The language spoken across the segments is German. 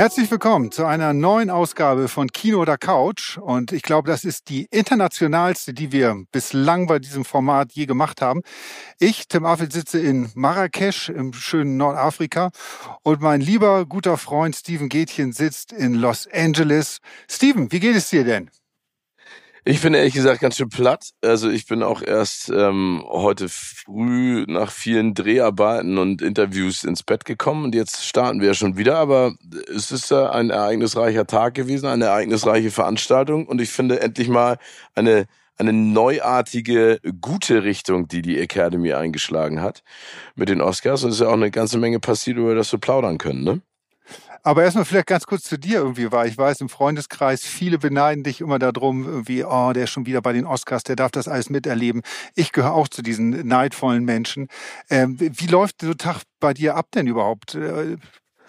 Herzlich willkommen zu einer neuen Ausgabe von Kino oder Couch. Und ich glaube, das ist die internationalste, die wir bislang bei diesem Format je gemacht haben. Ich, Tim Affel, sitze in Marrakesch im schönen Nordafrika und mein lieber guter Freund Steven Gätchen sitzt in Los Angeles. Steven, wie geht es dir denn? Ich bin ehrlich gesagt ganz schön platt. Also ich bin auch erst ähm, heute früh nach vielen Dreharbeiten und Interviews ins Bett gekommen und jetzt starten wir ja schon wieder. Aber es ist äh, ein ereignisreicher Tag gewesen, eine ereignisreiche Veranstaltung und ich finde endlich mal eine eine neuartige, gute Richtung, die die Academy eingeschlagen hat mit den Oscars. Und es ist ja auch eine ganze Menge passiert, über das wir plaudern können, ne? Aber erstmal vielleicht ganz kurz zu dir irgendwie, weil ich weiß, im Freundeskreis, viele beneiden dich immer darum, irgendwie, oh, der ist schon wieder bei den Oscars, der darf das alles miterleben. Ich gehöre auch zu diesen neidvollen Menschen. Ähm, wie läuft so Tag bei dir ab denn überhaupt? Äh,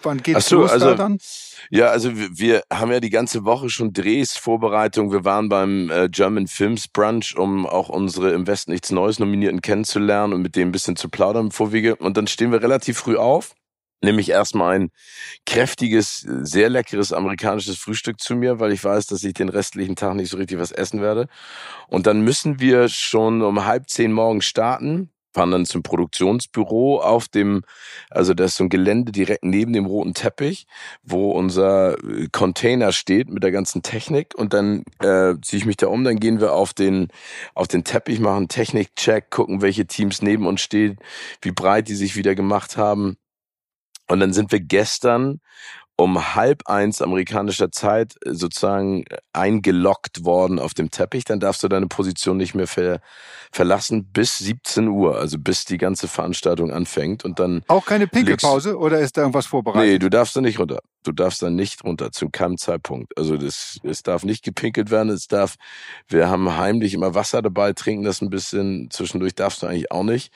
wann geht's so, los also, da dann? Ja, also wir haben ja die ganze Woche schon Drehs, Vorbereitung. Wir waren beim äh, German Films Brunch, um auch unsere im Westen nichts Neues Nominierten kennenzulernen und mit denen ein bisschen zu plaudern im Vorwege. Und dann stehen wir relativ früh auf nämlich erstmal ein kräftiges, sehr leckeres amerikanisches Frühstück zu mir, weil ich weiß, dass ich den restlichen Tag nicht so richtig was essen werde. Und dann müssen wir schon um halb zehn morgens starten, fahren dann zum Produktionsbüro auf dem, also das ist so ein Gelände direkt neben dem roten Teppich, wo unser äh, Container steht mit der ganzen Technik und dann äh, ziehe ich mich da um, dann gehen wir auf den auf den Teppich, machen Technikcheck, gucken, welche Teams neben uns stehen, wie breit die sich wieder gemacht haben und dann sind wir gestern um halb eins amerikanischer Zeit äh, sozusagen äh, eingeloggt worden auf dem Teppich, dann darfst du deine Position nicht mehr ver verlassen bis 17 Uhr, also bis die ganze Veranstaltung anfängt und dann auch keine Pinkelpause oder ist da irgendwas vorbereitet? Nee, du darfst da nicht runter. Du darfst da nicht runter zu keinem Zeitpunkt. Also das es darf nicht gepinkelt werden, es darf wir haben heimlich immer Wasser dabei, trinken das ein bisschen zwischendurch darfst du eigentlich auch nicht.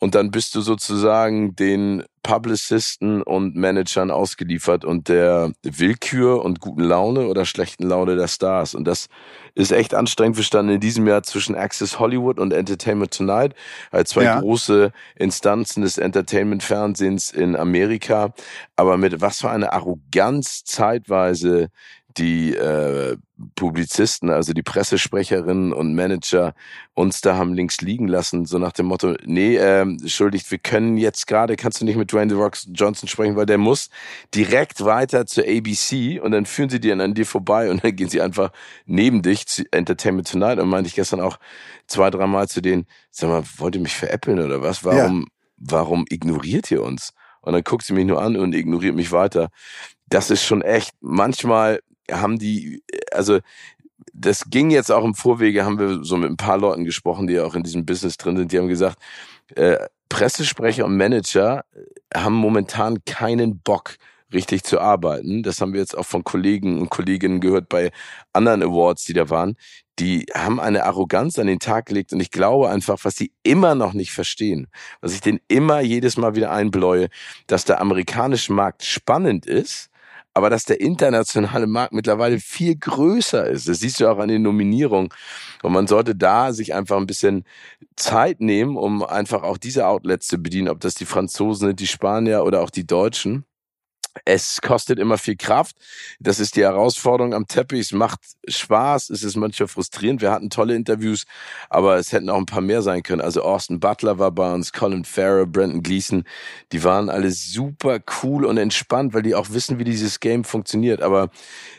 Und dann bist du sozusagen den Publicisten und Managern ausgeliefert und der Willkür und guten Laune oder schlechten Laune der Stars. Und das ist echt anstrengend. Wir standen in diesem Jahr zwischen Access Hollywood und Entertainment Tonight, als zwei ja. große Instanzen des Entertainment-Fernsehens in Amerika. Aber mit was für eine Arroganz zeitweise die äh, Publizisten, also die Pressesprecherinnen und Manager uns da haben links liegen lassen, so nach dem Motto, nee, äh, entschuldigt, wir können jetzt gerade, kannst du nicht mit Dwayne The Rock Johnson sprechen, weil der muss direkt weiter zur ABC und dann führen sie dir an dir vorbei und dann gehen sie einfach neben dich zu Entertainment Tonight und meinte ich gestern auch zwei, dreimal zu denen, sag mal, wollt ihr mich veräppeln oder was? Warum, ja. warum ignoriert ihr uns? Und dann guckt sie mich nur an und ignoriert mich weiter. Das ist schon echt manchmal haben die, also das ging jetzt auch im Vorwege, haben wir so mit ein paar Leuten gesprochen, die ja auch in diesem Business drin sind, die haben gesagt, äh, Pressesprecher und Manager haben momentan keinen Bock, richtig zu arbeiten. Das haben wir jetzt auch von Kollegen und Kolleginnen gehört bei anderen Awards, die da waren. Die haben eine Arroganz an den Tag gelegt und ich glaube einfach, was sie immer noch nicht verstehen, was ich denen immer jedes Mal wieder einbläue, dass der amerikanische Markt spannend ist, aber dass der internationale Markt mittlerweile viel größer ist. Das siehst du auch an den Nominierungen. Und man sollte da sich einfach ein bisschen Zeit nehmen, um einfach auch diese Outlets zu bedienen, ob das die Franzosen sind, die Spanier oder auch die Deutschen. Es kostet immer viel Kraft. Das ist die Herausforderung am Teppich. Es macht Spaß. Es ist manchmal frustrierend. Wir hatten tolle Interviews, aber es hätten auch ein paar mehr sein können. Also Austin Butler war bei uns, Colin Farrer, Brandon Gleason. Die waren alle super cool und entspannt, weil die auch wissen, wie dieses Game funktioniert. Aber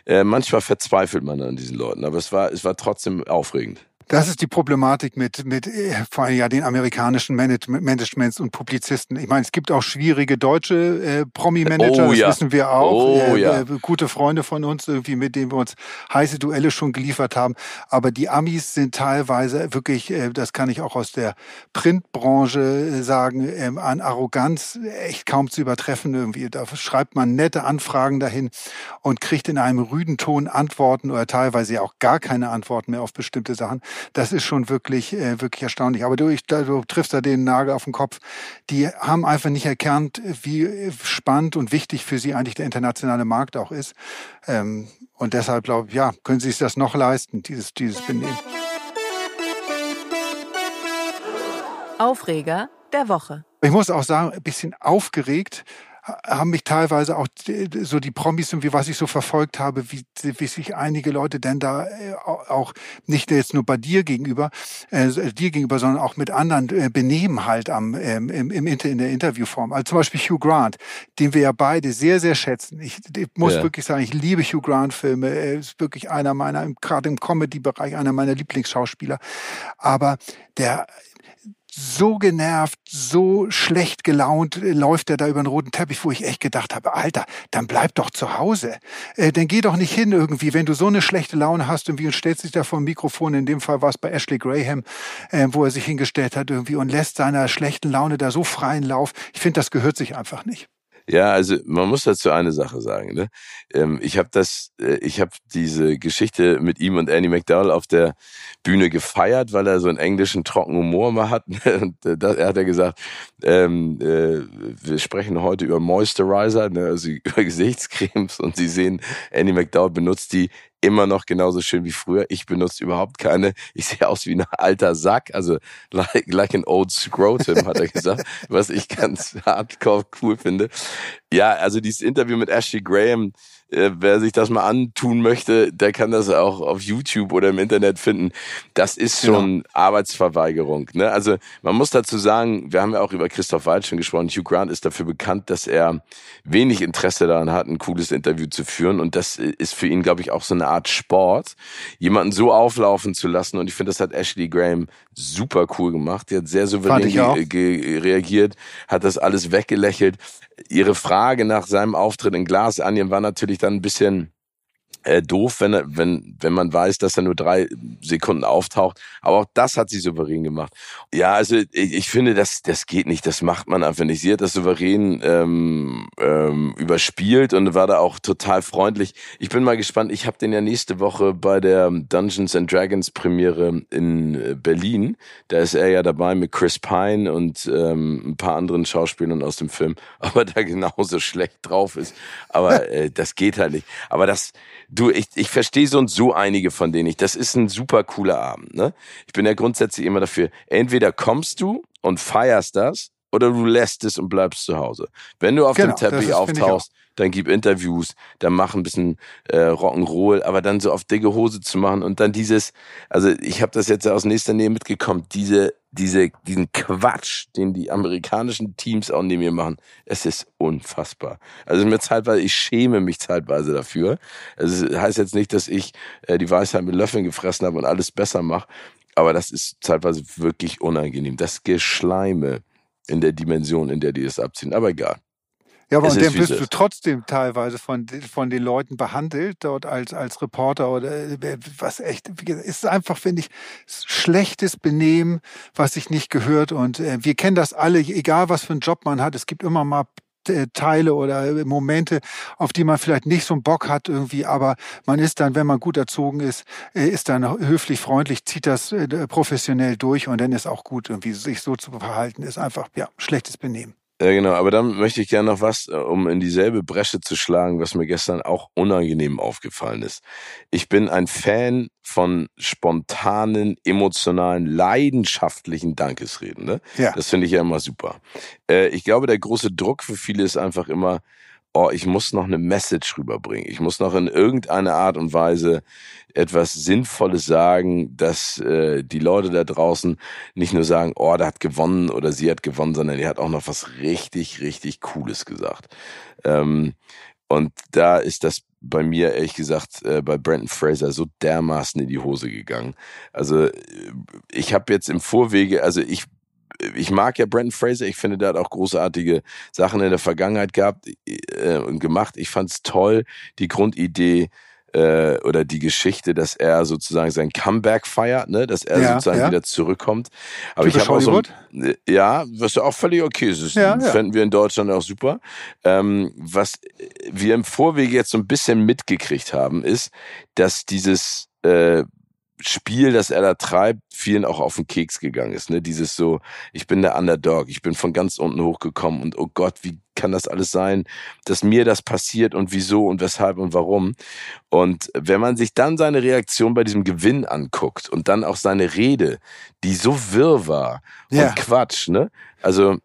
äh, manchmal verzweifelt man an diesen Leuten. Aber es war, es war trotzdem aufregend. Das ist die Problematik mit, mit äh, vor allem ja den amerikanischen Managements und Publizisten. Ich meine, es gibt auch schwierige deutsche äh, Promi-Manager, oh, das ja. wissen wir auch. Oh, äh, ja. äh, gute Freunde von uns, irgendwie, mit denen wir uns heiße Duelle schon geliefert haben. Aber die Amis sind teilweise wirklich, äh, das kann ich auch aus der Printbranche äh, sagen, äh, an Arroganz echt kaum zu übertreffen. Irgendwie. Da schreibt man nette Anfragen dahin und kriegt in einem rüden Ton Antworten oder teilweise auch gar keine Antworten mehr auf bestimmte Sachen. Das ist schon wirklich, äh, wirklich erstaunlich. Aber du, ich, du triffst da den Nagel auf den Kopf. Die haben einfach nicht erkannt, wie spannend und wichtig für sie eigentlich der internationale Markt auch ist. Ähm, und deshalb glaube ich, ja, können sie sich das noch leisten, dieses, dieses Benehmen. Aufreger der Woche. Ich muss auch sagen, ein bisschen aufgeregt haben mich teilweise auch so die Promis und wie was ich so verfolgt habe, wie, wie sich einige Leute denn da äh, auch nicht jetzt nur bei dir gegenüber, äh, dir gegenüber, sondern auch mit anderen äh, benehmen halt am ähm, im, im in der Interviewform. Also zum Beispiel Hugh Grant, den wir ja beide sehr sehr schätzen. Ich, ich muss ja. wirklich sagen, ich liebe Hugh Grant Filme. Er ist wirklich einer meiner gerade im Comedy Bereich einer meiner Lieblingsschauspieler. Aber der so genervt, so schlecht gelaunt äh, läuft er da über den roten Teppich, wo ich echt gedacht habe, Alter, dann bleib doch zu Hause. Äh, dann geh doch nicht hin irgendwie, wenn du so eine schlechte Laune hast irgendwie und stellst dich da vor dem Mikrofon, in dem Fall war es bei Ashley Graham, äh, wo er sich hingestellt hat irgendwie und lässt seiner schlechten Laune da so freien Lauf. Ich finde, das gehört sich einfach nicht. Ja, also man muss dazu eine Sache sagen. Ne? Ähm, ich habe das, äh, ich habe diese Geschichte mit ihm und Annie McDowell auf der Bühne gefeiert, weil er so einen englischen trockenen Humor mal hat. Und äh, da, er hat ja gesagt, ähm, äh, wir sprechen heute über Moisturizer, ne, also über Gesichtscremes und Sie sehen, Annie McDowell benutzt die immer noch genauso schön wie früher. Ich benutze überhaupt keine. Ich sehe aus wie ein alter Sack, also like, like an old scrotum, hat er gesagt, was ich ganz hardcore cool finde. Ja, also dieses Interview mit Ashley Graham, äh, wer sich das mal antun möchte, der kann das auch auf YouTube oder im Internet finden. Das ist schon genau. Arbeitsverweigerung. Ne? Also man muss dazu sagen, wir haben ja auch über Christoph Wald schon gesprochen. Hugh Grant ist dafür bekannt, dass er wenig Interesse daran hat, ein cooles Interview zu führen. Und das ist für ihn, glaube ich, auch so eine Art Sport, jemanden so auflaufen zu lassen. Und ich finde, das hat Ashley Graham super cool gemacht. Die hat sehr souverän reagiert, hat das alles weggelächelt. Ihre Frage nach seinem Auftritt in Glas Onion war natürlich dann ein bisschen äh, doof, wenn, wenn, wenn man weiß, dass er nur drei Sekunden auftaucht. Aber auch das hat sie souverän gemacht. Ja, also ich, ich finde, das, das geht nicht. Das macht man einfach nicht. Sie hat das souverän ähm, ähm, überspielt und war da auch total freundlich. Ich bin mal gespannt. Ich habe den ja nächste Woche bei der Dungeons and Dragons Premiere in äh, Berlin. Da ist er ja dabei mit Chris Pine und ähm, ein paar anderen Schauspielern aus dem Film. Aber da genauso schlecht drauf ist. Aber äh, das geht halt nicht. Aber das Du, ich, ich verstehe so und so einige von denen nicht. Das ist ein super cooler Abend. Ne? Ich bin ja grundsätzlich immer dafür, entweder kommst du und feierst das oder du lässt es und bleibst zu Hause. Wenn du auf genau, dem Teppich auftauchst, dann gib Interviews, dann mach ein bisschen äh, Rock'n'Roll, aber dann so auf dicke Hose zu machen und dann dieses, also ich habe das jetzt aus nächster Nähe mitgekommen, diese, diese, diesen Quatsch, den die amerikanischen Teams auch neben mir machen, es ist unfassbar. Also mir zeitweise, ich schäme mich zeitweise dafür. Also es heißt jetzt nicht, dass ich äh, die Weisheit mit Löffeln gefressen habe und alles besser mache, aber das ist zeitweise wirklich unangenehm. Das Geschleime in der Dimension, in der die es abziehen. Aber egal. Ja, aber und dann wirst du trotzdem teilweise von, von den Leuten behandelt, dort als, als Reporter oder äh, was echt, ist einfach, finde ich, schlechtes Benehmen, was sich nicht gehört. Und äh, wir kennen das alle, egal was für einen Job man hat, es gibt immer mal äh, Teile oder Momente, auf die man vielleicht nicht so einen Bock hat irgendwie, aber man ist dann, wenn man gut erzogen ist, ist dann höflich, freundlich, zieht das professionell durch und dann ist auch gut, irgendwie sich so zu verhalten, ist einfach, ja, schlechtes Benehmen. Ja, genau. Aber dann möchte ich gerne noch was, äh, um in dieselbe Bresche zu schlagen, was mir gestern auch unangenehm aufgefallen ist. Ich bin ein Fan von spontanen, emotionalen, leidenschaftlichen Dankesreden. Ne? Ja. Das finde ich ja immer super. Äh, ich glaube, der große Druck für viele ist einfach immer, oh, ich muss noch eine Message rüberbringen. Ich muss noch in irgendeiner Art und Weise etwas Sinnvolles sagen, dass äh, die Leute da draußen nicht nur sagen, oh, der hat gewonnen oder sie hat gewonnen, sondern er hat auch noch was richtig, richtig Cooles gesagt. Ähm, und da ist das bei mir, ehrlich gesagt, äh, bei Brandon Fraser so dermaßen in die Hose gegangen. Also äh, ich habe jetzt im Vorwege, also ich ich mag ja Brandon Fraser, ich finde, der hat auch großartige Sachen in der Vergangenheit gehabt äh, und gemacht. Ich fand's toll, die Grundidee äh, oder die Geschichte, dass er sozusagen sein Comeback feiert, ne, dass er ja, sozusagen ja. wieder zurückkommt. Aber Typisch ich habe auch so, ja, was ja auch völlig okay ist, das ja, fänden wir in Deutschland auch super. Ähm, was wir im Vorwege jetzt so ein bisschen mitgekriegt haben, ist, dass dieses äh, Spiel, das er da treibt, vielen auch auf den Keks gegangen ist. Ne? Dieses so, ich bin der Underdog, ich bin von ganz unten hochgekommen und oh Gott, wie kann das alles sein, dass mir das passiert und wieso und weshalb und warum. Und wenn man sich dann seine Reaktion bei diesem Gewinn anguckt und dann auch seine Rede, die so wirr war ja. und Quatsch, ne? Also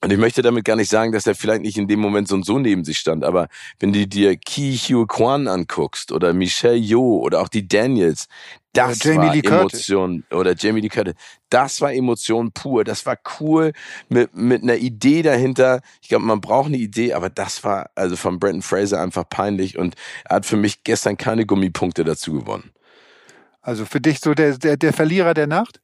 und ich möchte damit gar nicht sagen, dass er vielleicht nicht in dem Moment so und so neben sich stand, aber wenn du dir Ki Hugh Kwan anguckst oder Michelle Yeoh oder auch die Daniels, das oder war Emotion oder Jamie Lee Curtis, das war Emotion pur, das war cool mit mit einer Idee dahinter. Ich glaube, man braucht eine Idee, aber das war also von Brenton Fraser einfach peinlich und er hat für mich gestern keine Gummipunkte dazu gewonnen. Also für dich so der der, der Verlierer der Nacht?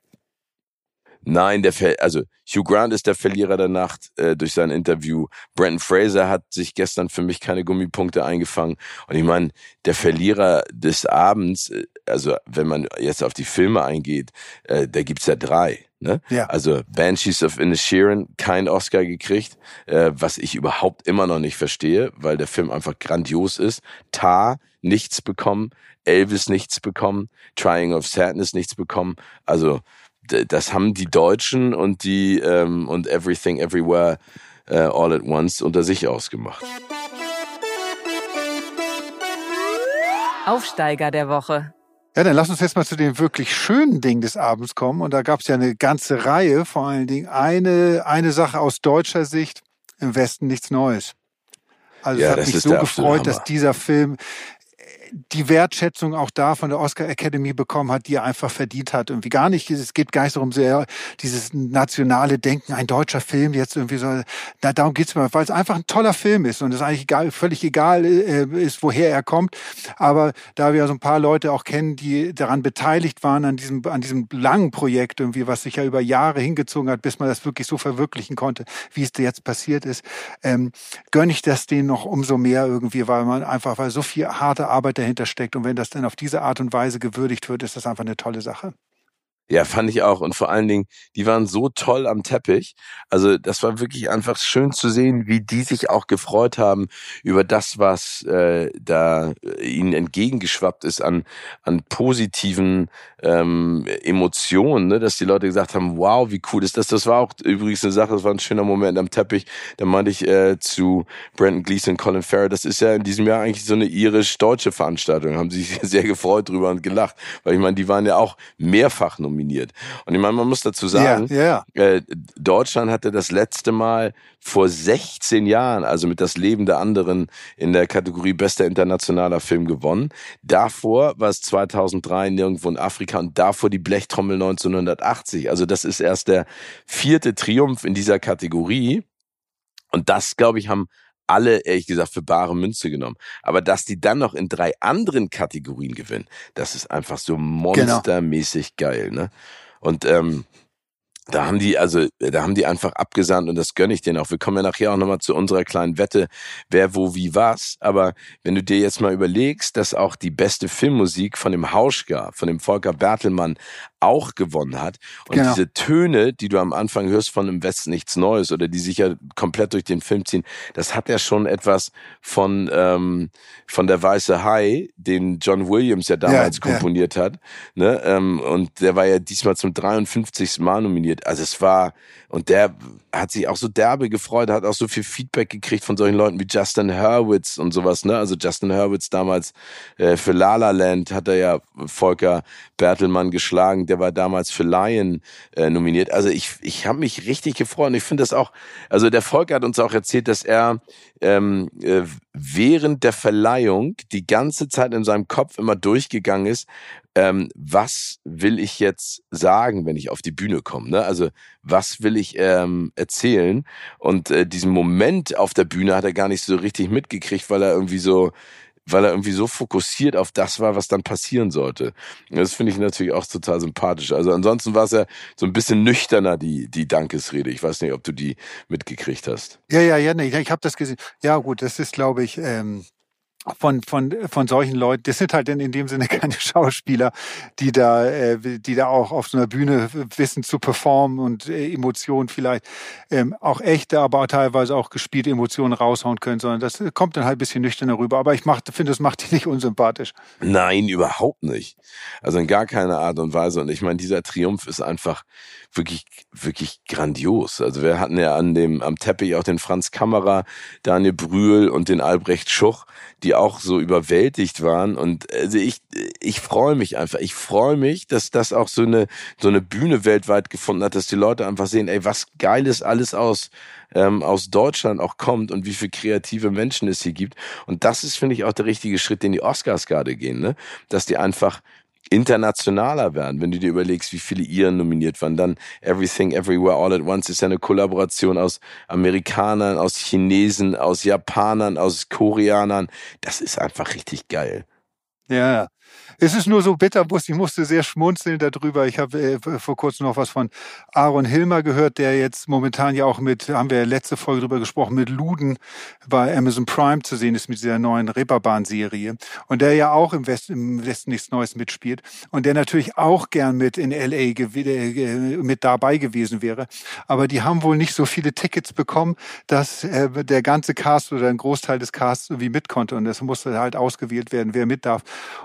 Nein, der Ver also Hugh Grant ist der Verlierer der Nacht äh, durch sein Interview. Brandon Fraser hat sich gestern für mich keine Gummipunkte eingefangen. Und ich meine, der Verlierer des Abends, äh, also wenn man jetzt auf die Filme eingeht, äh, da gibt's ja drei. Ne? Ja. Also Banshees of Inisherin, kein Oscar gekriegt, äh, was ich überhaupt immer noch nicht verstehe, weil der Film einfach grandios ist. Tar, nichts bekommen. Elvis nichts bekommen. Trying of Sadness nichts bekommen. Also das haben die Deutschen und die ähm, und Everything Everywhere äh, All at Once unter sich ausgemacht. Aufsteiger der Woche. Ja, dann lass uns jetzt mal zu den wirklich schönen Dingen des Abends kommen. Und da gab es ja eine ganze Reihe, vor allen Dingen eine, eine Sache aus deutscher Sicht, im Westen nichts Neues. Also ja, es hat mich so gefreut, dass dieser Film die Wertschätzung auch da von der Oscar Academy bekommen hat, die er einfach verdient hat. Irgendwie gar nicht, es geht gar nicht darum, sehr dieses nationale Denken, ein deutscher Film jetzt irgendwie so, na, darum geht's mir, weil es einfach ein toller Film ist und es eigentlich egal, völlig egal äh, ist, woher er kommt. Aber da wir ja so ein paar Leute auch kennen, die daran beteiligt waren, an diesem, an diesem langen Projekt irgendwie, was sich ja über Jahre hingezogen hat, bis man das wirklich so verwirklichen konnte, wie es jetzt passiert ist, ähm, gönne ich das denen noch umso mehr irgendwie, weil man einfach, weil so viel harte Arbeit dahinter steckt. Und wenn das dann auf diese Art und Weise gewürdigt wird, ist das einfach eine tolle Sache. Ja, fand ich auch. Und vor allen Dingen, die waren so toll am Teppich. Also das war wirklich einfach schön zu sehen, wie die sich auch gefreut haben über das, was äh, da ihnen entgegengeschwappt ist an, an positiven ähm, Emotionen, ne? dass die Leute gesagt haben, wow, wie cool ist das. Das war auch übrigens eine Sache, das war ein schöner Moment am Teppich. Da meinte ich äh, zu Brandon Gleason, Colin Farrell, das ist ja in diesem Jahr eigentlich so eine irisch-deutsche Veranstaltung. Haben sich sehr gefreut drüber und gelacht. Weil ich meine, die waren ja auch mehrfach nominiert. Und ich meine, man muss dazu sagen, ja, ja. Äh, Deutschland hatte das letzte Mal vor 16 Jahren, also mit das Leben der anderen in der Kategorie bester internationaler Film gewonnen. Davor war es 2003 nirgendwo in Afrika und davor die Blechtrommel 1980. Also das ist erst der vierte Triumph in dieser Kategorie. Und das, glaube ich, haben alle, ehrlich gesagt, für bare Münze genommen. Aber dass die dann noch in drei anderen Kategorien gewinnen, das ist einfach so genau. monstermäßig geil, ne? Und ähm, da haben die, also, da haben die einfach abgesandt und das gönne ich denen auch. Wir kommen ja nachher auch nochmal zu unserer kleinen Wette, wer, wo, wie, was. Aber wenn du dir jetzt mal überlegst, dass auch die beste Filmmusik von dem Hauschka, von dem Volker Bertelmann auch gewonnen hat. Und genau. diese Töne, die du am Anfang hörst von im Westen nichts Neues oder die sich ja komplett durch den Film ziehen, das hat ja schon etwas von, ähm, von der Weiße Hai, den John Williams ja damals ja, komponiert ja. hat. Ne? Ähm, und der war ja diesmal zum 53. Mal nominiert. Also es war, und der hat sich auch so derbe gefreut, hat auch so viel Feedback gekriegt von solchen Leuten wie Justin Hurwitz und sowas. Ne? Also Justin Hurwitz damals äh, für La La Land hat er ja Volker Bertelmann geschlagen. Der war damals für Lion äh, nominiert. Also ich, ich habe mich richtig gefreut. Und ich finde das auch, also der Volker hat uns auch erzählt, dass er ähm, äh, während der Verleihung die ganze Zeit in seinem Kopf immer durchgegangen ist, ähm, was will ich jetzt sagen, wenn ich auf die Bühne komme? Ne? Also was will ich ähm, erzählen? Und äh, diesen Moment auf der Bühne hat er gar nicht so richtig mitgekriegt, weil er irgendwie so weil er irgendwie so fokussiert auf das war, was dann passieren sollte. Das finde ich natürlich auch total sympathisch. Also ansonsten war es ja so ein bisschen nüchterner, die, die Dankesrede. Ich weiß nicht, ob du die mitgekriegt hast. Ja, ja, ja, nee, ich habe das gesehen. Ja, gut, das ist, glaube ich, ähm, von von von solchen Leuten. Das sind halt in, in dem Sinne keine Schauspieler, die da äh, die da auch auf so einer Bühne wissen zu performen und äh, Emotionen vielleicht ähm, auch echte, aber teilweise auch gespielte Emotionen raushauen können, sondern das kommt dann halt ein bisschen nüchterner rüber. Aber ich mach, finde, das macht die nicht unsympathisch. Nein, überhaupt nicht. Also in gar keiner Art und Weise. Und ich meine, dieser Triumph ist einfach wirklich, wirklich grandios. Also wir hatten ja an dem, am Teppich auch den Franz Kammerer, Daniel Brühl und den Albrecht Schuch, die auch so überwältigt waren. Und also ich, ich freue mich einfach. Ich freue mich, dass das auch so eine, so eine Bühne weltweit gefunden hat, dass die Leute einfach sehen, ey, was Geiles alles aus, ähm, aus Deutschland auch kommt und wie viele kreative Menschen es hier gibt. Und das ist, finde ich, auch der richtige Schritt, den die Oscars gerade gehen, ne? Dass die einfach internationaler werden, wenn du dir überlegst, wie viele Iren nominiert waren. Dann Everything Everywhere All at Once ist ja eine Kollaboration aus Amerikanern, aus Chinesen, aus Japanern, aus Koreanern. Das ist einfach richtig geil. Ja, es ist nur so bitter, ich musste sehr schmunzeln darüber. Ich habe äh, vor kurzem noch was von Aaron Hilmer gehört, der jetzt momentan ja auch mit, haben wir letzte Folge drüber gesprochen, mit Luden bei Amazon Prime zu sehen ist mit dieser neuen Reeperbahn-Serie. Und der ja auch im Westen, im Westen nichts Neues mitspielt. Und der natürlich auch gern mit in L.A. Äh, mit dabei gewesen wäre. Aber die haben wohl nicht so viele Tickets bekommen, dass äh, der ganze Cast oder ein Großteil des Casts irgendwie mit konnte. Und es musste halt ausgewählt werden, wer mit darf.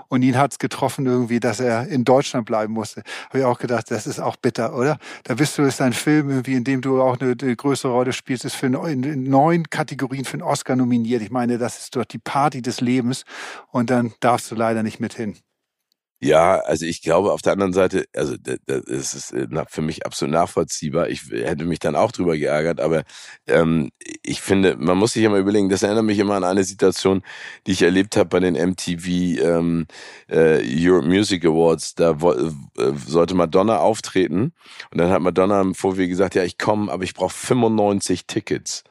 Und ihn hat's getroffen irgendwie, dass er in Deutschland bleiben musste. Habe ich auch gedacht, das ist auch bitter, oder? Da bist du, ist ein Film irgendwie, in dem du auch eine, eine größere Rolle spielst, ist für in, neun Kategorien für einen Oscar nominiert. Ich meine, das ist dort die Party des Lebens und dann darfst du leider nicht mit hin. Ja, also ich glaube auf der anderen Seite, also das ist äh, für mich absolut nachvollziehbar. Ich hätte mich dann auch drüber geärgert, aber ähm, ich finde, man muss sich immer überlegen, das erinnert mich immer an eine Situation, die ich erlebt habe bei den MTV ähm, äh, Europe Music Awards. Da äh, sollte Madonna auftreten und dann hat Madonna im Vorweg gesagt, ja, ich komme, aber ich brauche 95 Tickets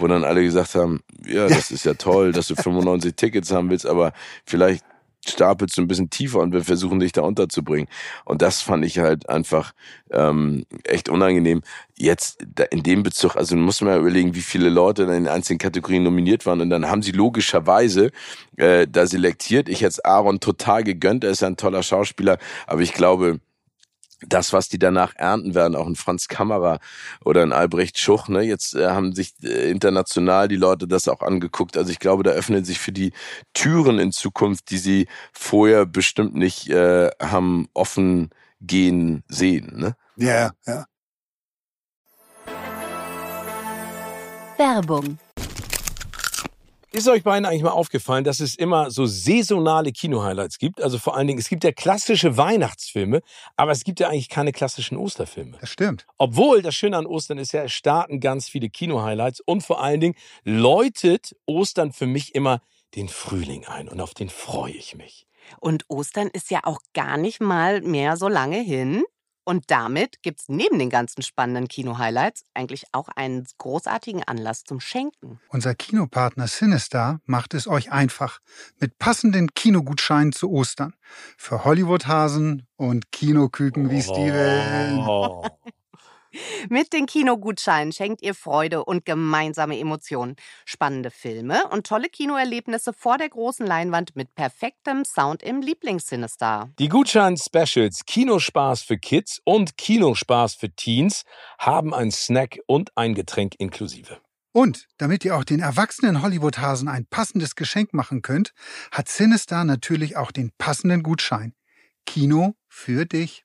wo dann alle gesagt haben, ja, das ist ja toll, dass du 95 Tickets haben willst, aber vielleicht stapelst du ein bisschen tiefer und wir versuchen dich da unterzubringen. Und das fand ich halt einfach ähm, echt unangenehm. Jetzt in dem Bezug, also muss man ja überlegen, wie viele Leute in den einzelnen Kategorien nominiert waren und dann haben sie logischerweise äh, da selektiert. Ich hätte Aaron total gegönnt, er ist ja ein toller Schauspieler, aber ich glaube, das, was die danach ernten werden, auch ein Franz Kammerer oder ein Albrecht Schuch, ne, jetzt äh, haben sich äh, international die Leute das auch angeguckt. Also ich glaube, da öffnen sich für die Türen in Zukunft, die sie vorher bestimmt nicht äh, haben offen gehen sehen. Ne? Ja, ja. Werbung ist euch beiden eigentlich mal aufgefallen, dass es immer so saisonale Kino-Highlights gibt? Also vor allen Dingen, es gibt ja klassische Weihnachtsfilme, aber es gibt ja eigentlich keine klassischen Osterfilme. Das stimmt. Obwohl, das Schöne an Ostern ist ja, es starten ganz viele Kino-Highlights und vor allen Dingen läutet Ostern für mich immer den Frühling ein und auf den freue ich mich. Und Ostern ist ja auch gar nicht mal mehr so lange hin. Und damit gibt es neben den ganzen spannenden Kino-Highlights eigentlich auch einen großartigen Anlass zum Schenken. Unser Kinopartner Sinistar macht es euch einfach mit passenden Kinogutscheinen zu Ostern. Für Hollywood-Hasen und Kinoküken wie Steven. Mit den Kinogutscheinen schenkt ihr Freude und gemeinsame Emotionen, spannende Filme und tolle Kinoerlebnisse vor der großen Leinwand mit perfektem Sound im Lieblingssinister. Die Gutschein-Specials Kinospaß für Kids und Kinospaß für Teens haben ein Snack und ein Getränk inklusive. Und damit ihr auch den erwachsenen Hollywood-Hasen ein passendes Geschenk machen könnt, hat Sinister natürlich auch den passenden Gutschein. Kino für dich.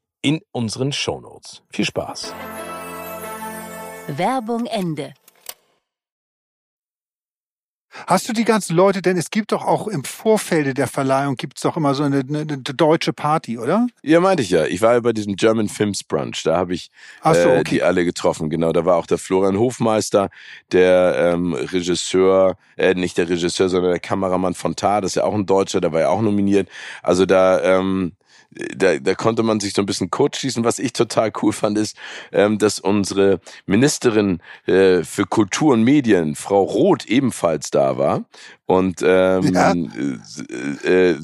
in unseren Shownotes. Viel Spaß. Werbung Ende. Hast du die ganzen Leute, denn es gibt doch auch im Vorfeld der Verleihung gibt es doch immer so eine, eine, eine, deutsche Party, oder? Ja, meinte ich ja. Ich war ja bei diesem German Films Brunch, da habe ich so, äh, okay. die alle getroffen. Genau, da war auch der Florian Hofmeister, der ähm, Regisseur, äh, nicht der Regisseur, sondern der Kameramann von Tar, das ist ja auch ein Deutscher, der war ja auch nominiert. Also da ähm, da, da konnte man sich so ein bisschen kurz schießen. Was ich total cool fand, ist, ähm, dass unsere Ministerin äh, für Kultur und Medien, Frau Roth, ebenfalls da war und ähm, ja. äh, äh,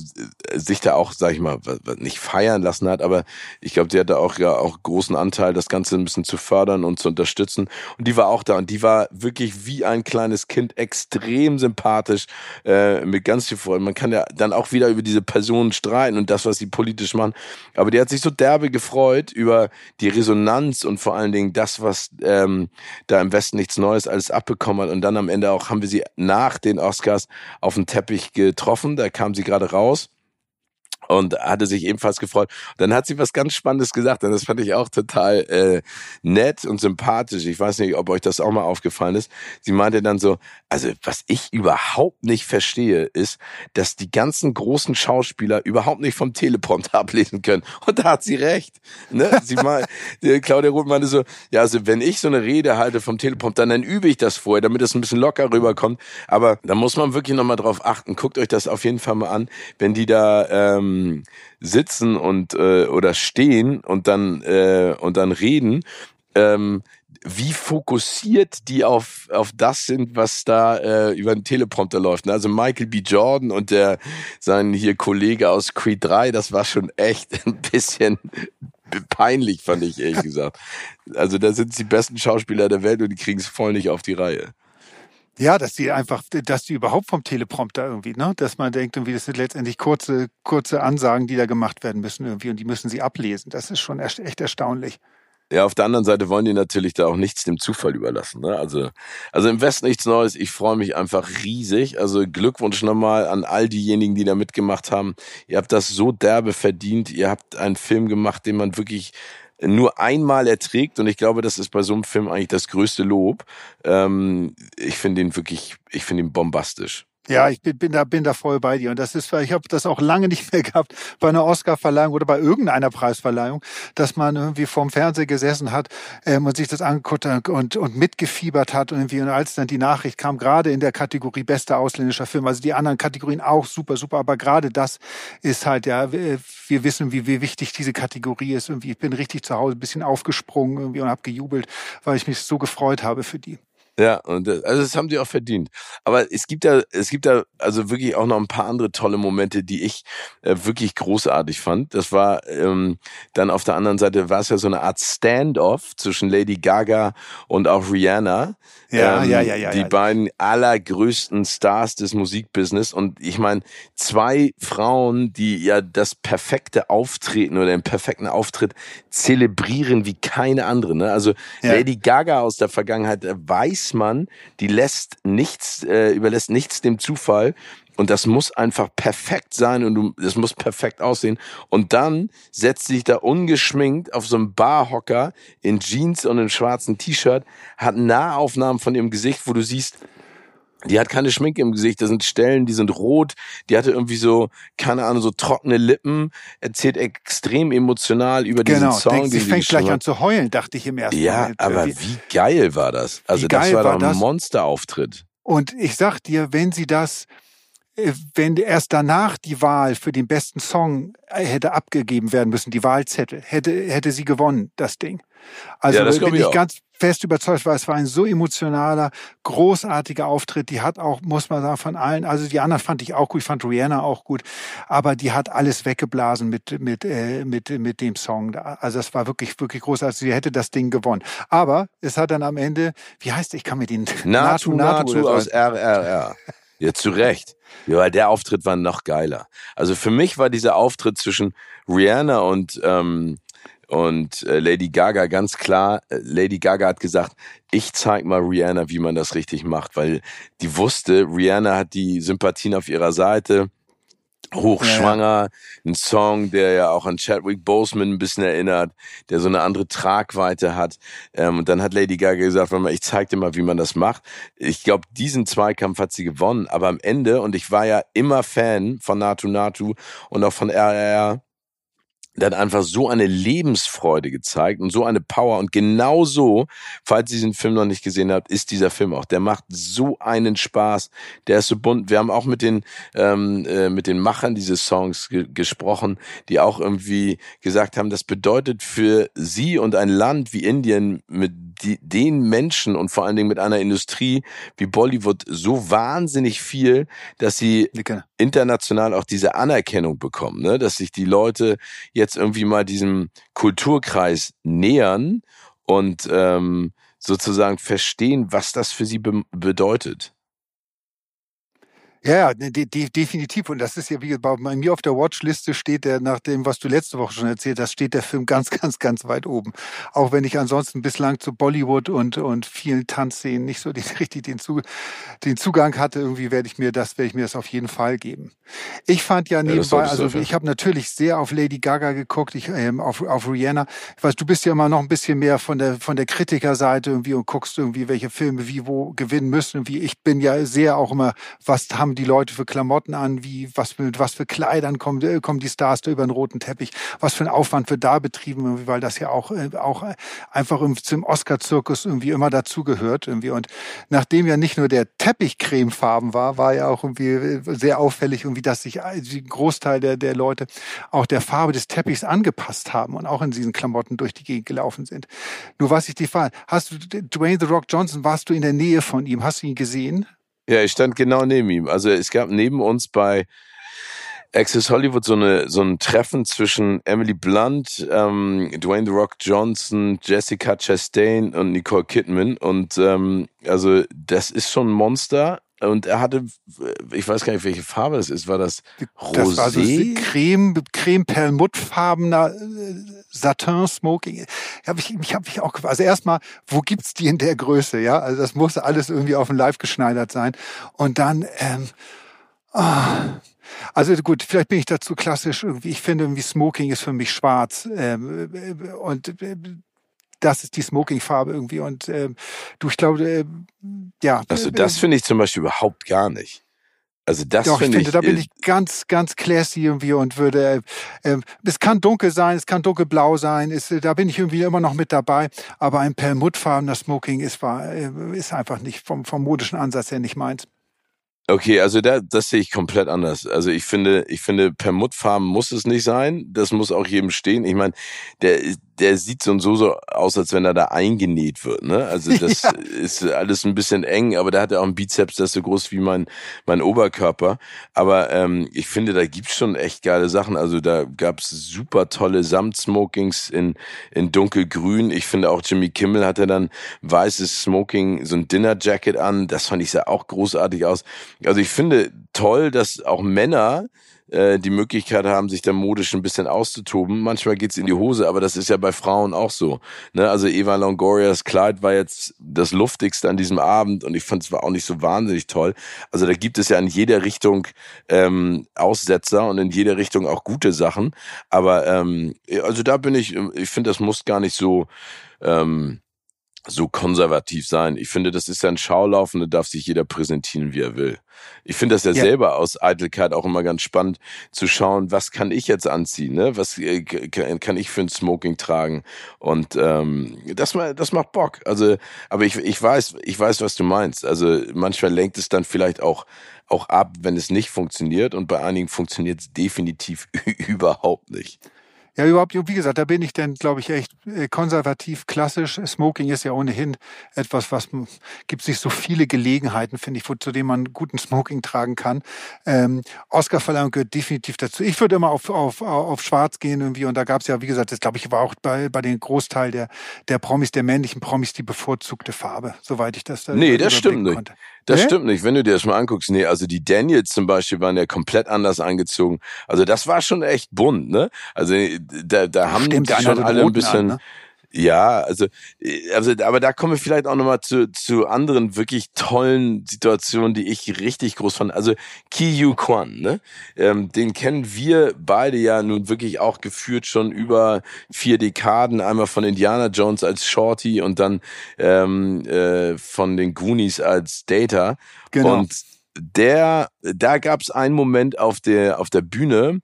sich da auch, sag ich mal, nicht feiern lassen hat, aber ich glaube, die hatte auch ja auch großen Anteil, das Ganze ein bisschen zu fördern und zu unterstützen. Und die war auch da und die war wirklich wie ein kleines Kind, extrem sympathisch, äh, mit ganz viel Freude. Man kann ja dann auch wieder über diese Personen streiten und das, was sie politisch machen. Aber die hat sich so derbe gefreut über die Resonanz und vor allen Dingen das, was ähm, da im Westen nichts Neues alles abbekommen hat. Und dann am Ende auch haben wir sie nach den Oscars auf dem Teppich getroffen. Da kam sie gerade raus und hatte sich ebenfalls gefreut. Dann hat sie was ganz Spannendes gesagt und das fand ich auch total äh, nett und sympathisch. Ich weiß nicht, ob euch das auch mal aufgefallen ist. Sie meinte dann so, also was ich überhaupt nicht verstehe, ist, dass die ganzen großen Schauspieler überhaupt nicht vom Teleprompter ablesen können. Und da hat sie recht. Ne? Sie mal, Claudia Roth meinte so, ja, also wenn ich so eine Rede halte vom Teleprompter, dann übe ich das vorher, damit es ein bisschen locker rüberkommt. Aber da muss man wirklich nochmal drauf achten. Guckt euch das auf jeden Fall mal an, wenn die da ähm, sitzen und äh, oder stehen und dann äh, und dann reden. Ähm, wie fokussiert die auf, auf das sind, was da äh, über den Teleprompter läuft. Ne? Also Michael B. Jordan und der sein hier Kollege aus Creed 3, das war schon echt ein bisschen peinlich, fand ich ehrlich gesagt. Also da sind die besten Schauspieler der Welt und die kriegen es voll nicht auf die Reihe. Ja, dass die einfach, dass die überhaupt vom Teleprompter irgendwie, ne, dass man denkt irgendwie, das sind letztendlich kurze, kurze Ansagen, die da gemacht werden müssen irgendwie und die müssen sie ablesen. Das ist schon echt erstaunlich. Ja, auf der anderen Seite wollen die natürlich da auch nichts dem Zufall überlassen. Ne? Also, also im Westen nichts Neues. Ich freue mich einfach riesig. Also Glückwunsch nochmal an all diejenigen, die da mitgemacht haben. Ihr habt das so derbe verdient. Ihr habt einen Film gemacht, den man wirklich nur einmal erträgt und ich glaube, das ist bei so einem Film eigentlich das größte Lob. Ähm, ich finde ihn wirklich, ich finde ihn bombastisch. Ja, ich bin, bin da bin da voll bei dir und das ist, ich habe das auch lange nicht mehr gehabt bei einer Oscarverleihung oder bei irgendeiner Preisverleihung, dass man irgendwie vorm Fernseher gesessen hat ähm, und sich das angeguckt und und mitgefiebert hat und irgendwie und als dann die Nachricht kam, gerade in der Kategorie bester ausländischer Film, also die anderen Kategorien auch super super, aber gerade das ist halt ja, wir wissen, wie, wie wichtig diese Kategorie ist. Irgendwie, ich bin richtig zu Hause ein bisschen aufgesprungen irgendwie und habe gejubelt, weil ich mich so gefreut habe für die. Ja, und das, also das haben sie auch verdient. Aber es gibt da, es gibt da also wirklich auch noch ein paar andere tolle Momente, die ich äh, wirklich großartig fand. Das war ähm, dann auf der anderen Seite war es ja so eine Art Standoff zwischen Lady Gaga und auch Rihanna. Ja, ähm, ja, ja, ja. Die ja. beiden allergrößten Stars des Musikbusiness. Und ich meine, zwei Frauen, die ja das perfekte Auftreten oder den perfekten Auftritt zelebrieren wie keine andere. Ne? Also ja. Lady Gaga aus der Vergangenheit weiß weiß man, die lässt nichts, äh, überlässt nichts dem Zufall. Und das muss einfach perfekt sein und du, das muss perfekt aussehen. Und dann setzt sich da ungeschminkt auf so einen Barhocker in Jeans und einem schwarzen T-Shirt, hat Nahaufnahmen von ihrem Gesicht, wo du siehst, die hat keine Schminke im Gesicht, da sind Stellen, die sind rot, die hatte irgendwie so, keine Ahnung, so trockene Lippen, erzählt extrem emotional über genau, diesen Song. Genau, sie fängt gleich an zu heulen, dachte ich im ersten Ja, Moment. aber wie geil war das? Also das war, war doch ein Monsterauftritt. Und ich sag dir, wenn sie das, wenn erst danach die Wahl für den besten Song äh, hätte abgegeben werden müssen, die Wahlzettel, hätte, hätte sie gewonnen, das Ding. Also ja, das bin ich, ich ganz fest überzeugt war, es war ein so emotionaler, großartiger Auftritt. Die hat auch, muss man sagen, von allen, also die anderen fand ich auch gut, ich fand Rihanna auch gut, aber die hat alles weggeblasen mit, mit, äh, mit, mit dem Song. Also das war wirklich, wirklich großartig. Sie hätte das Ding gewonnen. Aber es hat dann am Ende, wie heißt, ich kann mir den Natu, Natu, Natu, Natu aus RRR. Ja, zu Recht. Ja, der Auftritt war noch geiler. Also für mich war dieser Auftritt zwischen Rihanna und ähm, und äh, Lady Gaga ganz klar, äh, Lady Gaga hat gesagt, ich zeig mal Rihanna, wie man das richtig macht, weil die wusste, Rihanna hat die Sympathien auf ihrer Seite. Hochschwanger, ja. ein Song, der ja auch an Chadwick Boseman ein bisschen erinnert, der so eine andere Tragweite hat. Ähm, und dann hat Lady Gaga gesagt, ich zeig dir mal, wie man das macht. Ich glaube, diesen Zweikampf hat sie gewonnen, aber am Ende, und ich war ja immer Fan von Natu Natu und auch von RRR, der hat einfach so eine Lebensfreude gezeigt und so eine Power. Und genau so, falls ihr diesen Film noch nicht gesehen habt, ist dieser Film auch. Der macht so einen Spaß. Der ist so bunt. Wir haben auch mit den, ähm, äh, mit den Machern dieses Songs ge gesprochen, die auch irgendwie gesagt haben, das bedeutet für sie und ein Land wie Indien mit die, den Menschen und vor allen Dingen mit einer Industrie wie Bollywood so wahnsinnig viel, dass sie international auch diese Anerkennung bekommen, ne? dass sich die Leute jetzt irgendwie mal diesem Kulturkreis nähern und ähm, sozusagen verstehen, was das für sie be bedeutet. Ja, de de definitiv. Und das ist ja, wie bei mir auf der Watchliste steht der, nach dem, was du letzte Woche schon erzählt hast, steht der Film ganz, ganz, ganz weit oben. Auch wenn ich ansonsten bislang zu Bollywood und, und vielen Tanzszenen nicht so den, richtig den, zu, den Zugang hatte, irgendwie werde ich mir das, werde ich mir das auf jeden Fall geben. Ich fand ja nebenbei, ja, also ich habe natürlich sehr auf Lady Gaga geguckt, ich, ähm, auf, auf Rihanna. Ich weiß, du bist ja immer noch ein bisschen mehr von der, von der Kritikerseite irgendwie und guckst irgendwie, welche Filme wie wo gewinnen müssen. Wie ich bin ja sehr auch immer, was haben die Leute für Klamotten an, wie, was mit was für Kleidern kommen, äh, kommen die Stars da über den roten Teppich, was für ein Aufwand wird da betrieben, weil das ja auch, äh, auch einfach zum Oscar-Zirkus irgendwie immer dazugehört. Irgendwie. Und nachdem ja nicht nur der Teppich cremefarben war, war ja auch irgendwie äh, sehr auffällig, irgendwie, dass sich ein Großteil der, der Leute auch der Farbe des Teppichs angepasst haben und auch in diesen Klamotten durch die Gegend gelaufen sind. Nur was ich die Frage, hast du Dwayne The Rock Johnson, warst du in der Nähe von ihm? Hast du ihn gesehen? Ja, ich stand genau neben ihm. Also es gab neben uns bei Access Hollywood so eine so ein Treffen zwischen Emily Blunt, ähm, Dwayne The Rock Johnson, Jessica Chastain und Nicole Kidman und ähm, also das ist schon ein Monster und er hatte ich weiß gar nicht welche Farbe es ist. War das Rosé das war so Creme Creme Perlmuttfarbener äh, Satin Smoking. Habe ich mich habe ich auch also erstmal wo gibt's die in der Größe ja? Also das muss alles irgendwie auf dem Live geschneidert sein. Und dann ähm, oh, also gut, vielleicht bin ich dazu klassisch. Irgendwie. Ich finde irgendwie Smoking ist für mich schwarz. Ähm, äh, und äh, das ist die Smoking-Farbe irgendwie. Und ähm, du, ich glaube, äh, ja. Also das finde ich zum Beispiel überhaupt gar nicht. Also das Doch, finde ich, finde, da bin ich ganz, ganz classy irgendwie und würde, äh, äh, es kann dunkel sein, es kann dunkelblau sein, ist, da bin ich irgendwie immer noch mit dabei, aber ein perlmuttfarbener Smoking ist, war, ist einfach nicht vom, vom modischen Ansatz her nicht meins. Okay, also da, das sehe ich komplett anders. Also ich finde, ich finde, Permuttfarben muss es nicht sein. Das muss auch jedem stehen. Ich meine, der, der sieht so und so so aus, als wenn er da eingenäht wird. Ne? Also das ja. ist alles ein bisschen eng, aber der hat ja auch einen Bizeps, der ist so groß wie mein mein Oberkörper. Aber ähm, ich finde, da gibt's schon echt geile Sachen. Also da gab's super tolle Samtsmokings in in dunkelgrün. Ich finde auch Jimmy Kimmel hatte dann weißes Smoking, so ein Dinner Jacket an. Das fand ich sah auch großartig aus. Also ich finde toll, dass auch Männer äh, die Möglichkeit haben, sich da modisch ein bisschen auszutoben. Manchmal geht's in die Hose, aber das ist ja bei Frauen auch so. Ne? Also Eva Longorias Kleid war jetzt das luftigste an diesem Abend und ich fand es war auch nicht so wahnsinnig toll. Also da gibt es ja in jeder Richtung ähm, Aussetzer und in jeder Richtung auch gute Sachen. Aber ähm, also da bin ich, ich finde, das muss gar nicht so ähm, so konservativ sein. Ich finde, das ist ja ein Schaulauf und da darf sich jeder präsentieren, wie er will. Ich finde das ja, ja, selber aus Eitelkeit auch immer ganz spannend zu schauen, was kann ich jetzt anziehen, ne? Was äh, kann ich für ein Smoking tragen? Und ähm, das, das macht Bock. Also, aber ich, ich weiß, ich weiß, was du meinst. Also manchmal lenkt es dann vielleicht auch auch ab, wenn es nicht funktioniert und bei einigen funktioniert es definitiv überhaupt nicht. Ja, überhaupt, wie gesagt, da bin ich dann, glaube ich, echt äh, konservativ, klassisch. Smoking ist ja ohnehin etwas, was gibt es nicht so viele Gelegenheiten, finde ich, wo, zu denen man guten Smoking tragen kann. Ähm, Oscar-Verleihung gehört definitiv dazu. Ich würde immer auf, auf, auf Schwarz gehen irgendwie und da gab es ja, wie gesagt, das glaube ich war auch bei, bei den Großteil der, der Promis, der männlichen Promis, die bevorzugte Farbe, soweit ich das da Nee, das stimmt nicht. Das stimmt nicht. Wenn du dir das mal anguckst, nee, also die Daniels zum Beispiel waren ja komplett anders angezogen. Also das war schon echt bunt, ne? Also da, da haben Stimmt, die schon alle ein bisschen. An, ne? Ja, also, also, aber da kommen wir vielleicht auch nochmal zu, zu anderen wirklich tollen Situationen, die ich richtig groß fand. Also Ki Yu Kwan, ne? Ähm, den kennen wir beide ja nun wirklich auch geführt schon über vier Dekaden. Einmal von Indiana Jones als Shorty und dann ähm, äh, von den Goonies als Data. Genau. Und der, da gab es einen Moment auf der auf der Bühne,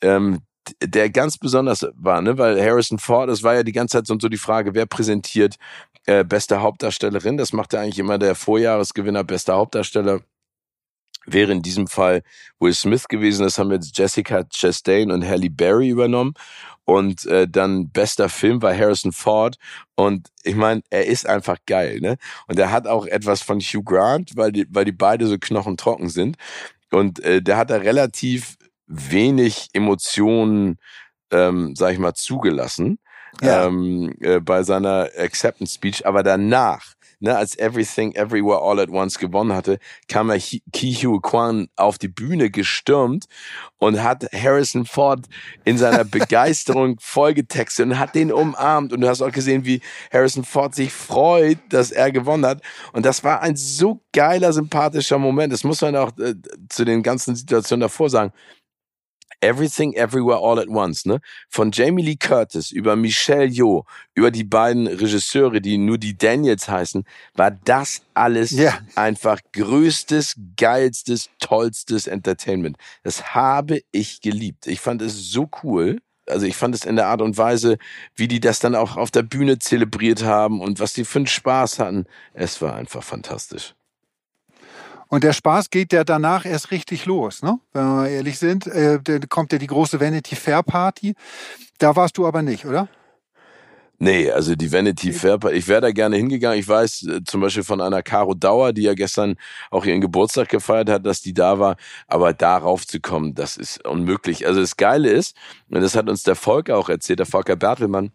ähm, der ganz besonders war, ne? weil Harrison Ford, das war ja die ganze Zeit so, die Frage, wer präsentiert äh, beste Hauptdarstellerin? Das machte eigentlich immer der Vorjahresgewinner bester Hauptdarsteller. Wäre in diesem Fall Will Smith gewesen. Das haben jetzt Jessica Chastain und Halle Berry übernommen. Und äh, dann bester Film war Harrison Ford. Und ich meine, er ist einfach geil, ne? Und er hat auch etwas von Hugh Grant, weil die, weil die beide so knochentrocken sind. Und äh, der hat da relativ wenig Emotionen, ähm, sag ich mal, zugelassen ja. ähm, äh, bei seiner Acceptance Speech. Aber danach, ne, als Everything Everywhere All at Once gewonnen hatte, kam er Ki Hu Kwan auf die Bühne gestürmt und hat Harrison Ford in seiner Begeisterung vollgetextet und hat den umarmt. Und du hast auch gesehen, wie Harrison Ford sich freut, dass er gewonnen hat. Und das war ein so geiler, sympathischer Moment. Das muss man auch äh, zu den ganzen Situationen davor sagen. Everything Everywhere All at Once, ne? Von Jamie Lee Curtis über Michelle Yeoh, über die beiden Regisseure, die nur die Daniels heißen, war das alles yeah. einfach größtes, geilstes, tollstes Entertainment. Das habe ich geliebt. Ich fand es so cool also ich fand es in der Art und Weise, wie die das dann auch auf der Bühne zelebriert haben und was die für einen Spaß hatten. Es war einfach fantastisch. Und der Spaß geht ja danach erst richtig los, ne? wenn wir ehrlich sind. Äh, dann kommt ja die große Vanity Fair Party. Da warst du aber nicht, oder? Nee, also die Vanity Fair, Party, ich wäre da gerne hingegangen. Ich weiß äh, zum Beispiel von einer Caro Dauer, die ja gestern auch ihren Geburtstag gefeiert hat, dass die da war. Aber darauf zu kommen, das ist unmöglich. Also das Geile ist, und das hat uns der Volker auch erzählt, der Volker Bertelmann,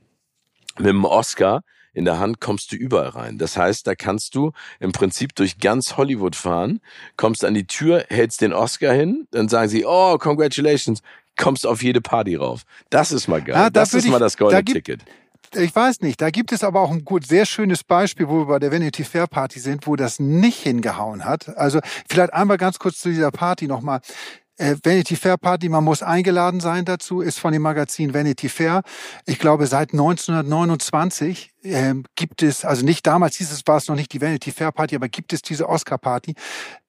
mit dem Oscar, in der Hand kommst du überall rein. Das heißt, da kannst du im Prinzip durch ganz Hollywood fahren, kommst an die Tür, hältst den Oscar hin, dann sagen sie, oh, congratulations, kommst auf jede Party rauf. Das ist mal geil. Ja, das ist ich, mal das goldene Ticket. Ich weiß nicht, da gibt es aber auch ein gut, sehr schönes Beispiel, wo wir bei der Vanity Fair Party sind, wo das nicht hingehauen hat. Also vielleicht einmal ganz kurz zu dieser Party nochmal. Äh, Vanity Fair Party, man muss eingeladen sein dazu, ist von dem Magazin Vanity Fair. Ich glaube, seit 1929 äh, gibt es, also nicht damals hieß es, war es noch nicht die Vanity Fair Party, aber gibt es diese Oscar Party.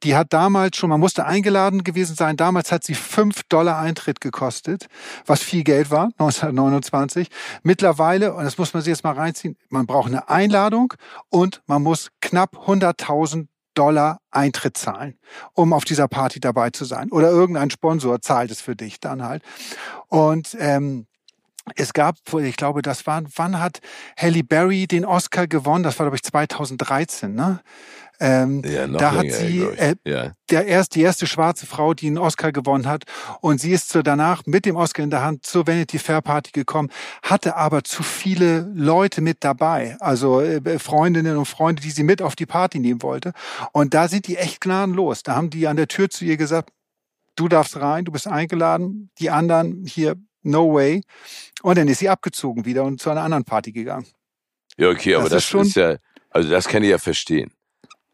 Die hat damals schon, man musste eingeladen gewesen sein, damals hat sie fünf Dollar Eintritt gekostet, was viel Geld war, 1929. Mittlerweile, und das muss man sich jetzt mal reinziehen, man braucht eine Einladung und man muss knapp 100.000 Dollar Eintritt zahlen, um auf dieser Party dabei zu sein. Oder irgendein Sponsor zahlt es für dich dann halt. Und ähm, es gab, ich glaube, das war, wann hat Halle Berry den Oscar gewonnen? Das war, glaube ich, 2013, ne? Ähm, ja, da hat sie äh, ja. der erst, die erste schwarze Frau, die einen Oscar gewonnen hat. Und sie ist so danach mit dem Oscar in der Hand zur Vanity Fair Party gekommen, hatte aber zu viele Leute mit dabei. Also äh, Freundinnen und Freunde, die sie mit auf die Party nehmen wollte. Und da sind die echt gnadenlos. Da haben die an der Tür zu ihr gesagt, du darfst rein, du bist eingeladen. Die anderen hier, no way. Und dann ist sie abgezogen wieder und zu einer anderen Party gegangen. Ja, okay, aber das, das ist, schon, ist ja, also das kann ich ja verstehen.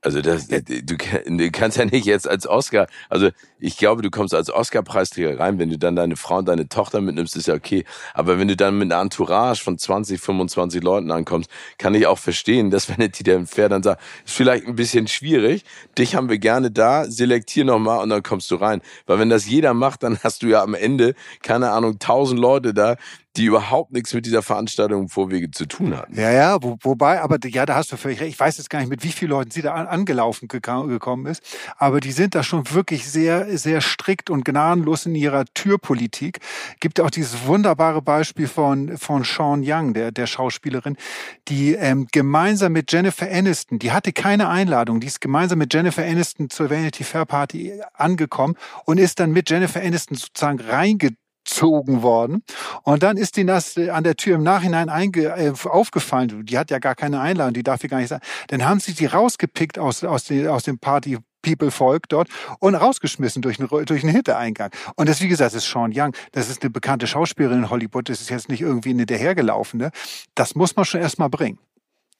Also das, du, du kannst ja nicht jetzt als Oscar, also ich glaube, du kommst als Oscar-Preisträger rein, wenn du dann deine Frau und deine Tochter mitnimmst, ist ja okay. Aber wenn du dann mit einer Entourage von 20, 25 Leuten ankommst, kann ich auch verstehen, dass wenn der Fair dann sagt, ist vielleicht ein bisschen schwierig, dich haben wir gerne da, selektier nochmal und dann kommst du rein. Weil wenn das jeder macht, dann hast du ja am Ende, keine Ahnung, tausend Leute da, die überhaupt nichts mit dieser Veranstaltung im Vorwege zu tun hatten. Ja, ja, wo, wobei, aber ja, da hast du völlig recht. Ich weiß jetzt gar nicht, mit wie vielen Leuten sie da an, angelaufen gekommen ist, aber die sind da schon wirklich sehr, sehr strikt und gnadenlos in ihrer Türpolitik. Gibt auch dieses wunderbare Beispiel von, von Sean Young, der, der Schauspielerin, die ähm, gemeinsam mit Jennifer Aniston, die hatte keine Einladung, die ist gemeinsam mit Jennifer Aniston zur Vanity Fair Party angekommen und ist dann mit Jennifer Aniston sozusagen reingegangen gezogen worden. Und dann ist die das an der Tür im Nachhinein einge äh, aufgefallen. Die hat ja gar keine Einladung, die darf hier gar nicht sein. Dann haben sie die rausgepickt aus, aus, die, aus dem Party People-Volk dort und rausgeschmissen durch einen, durch einen Hintereingang. Und das, wie gesagt, ist Sean Young. Das ist eine bekannte Schauspielerin in Hollywood. Das ist jetzt nicht irgendwie eine dahergelaufene. Das muss man schon erstmal bringen.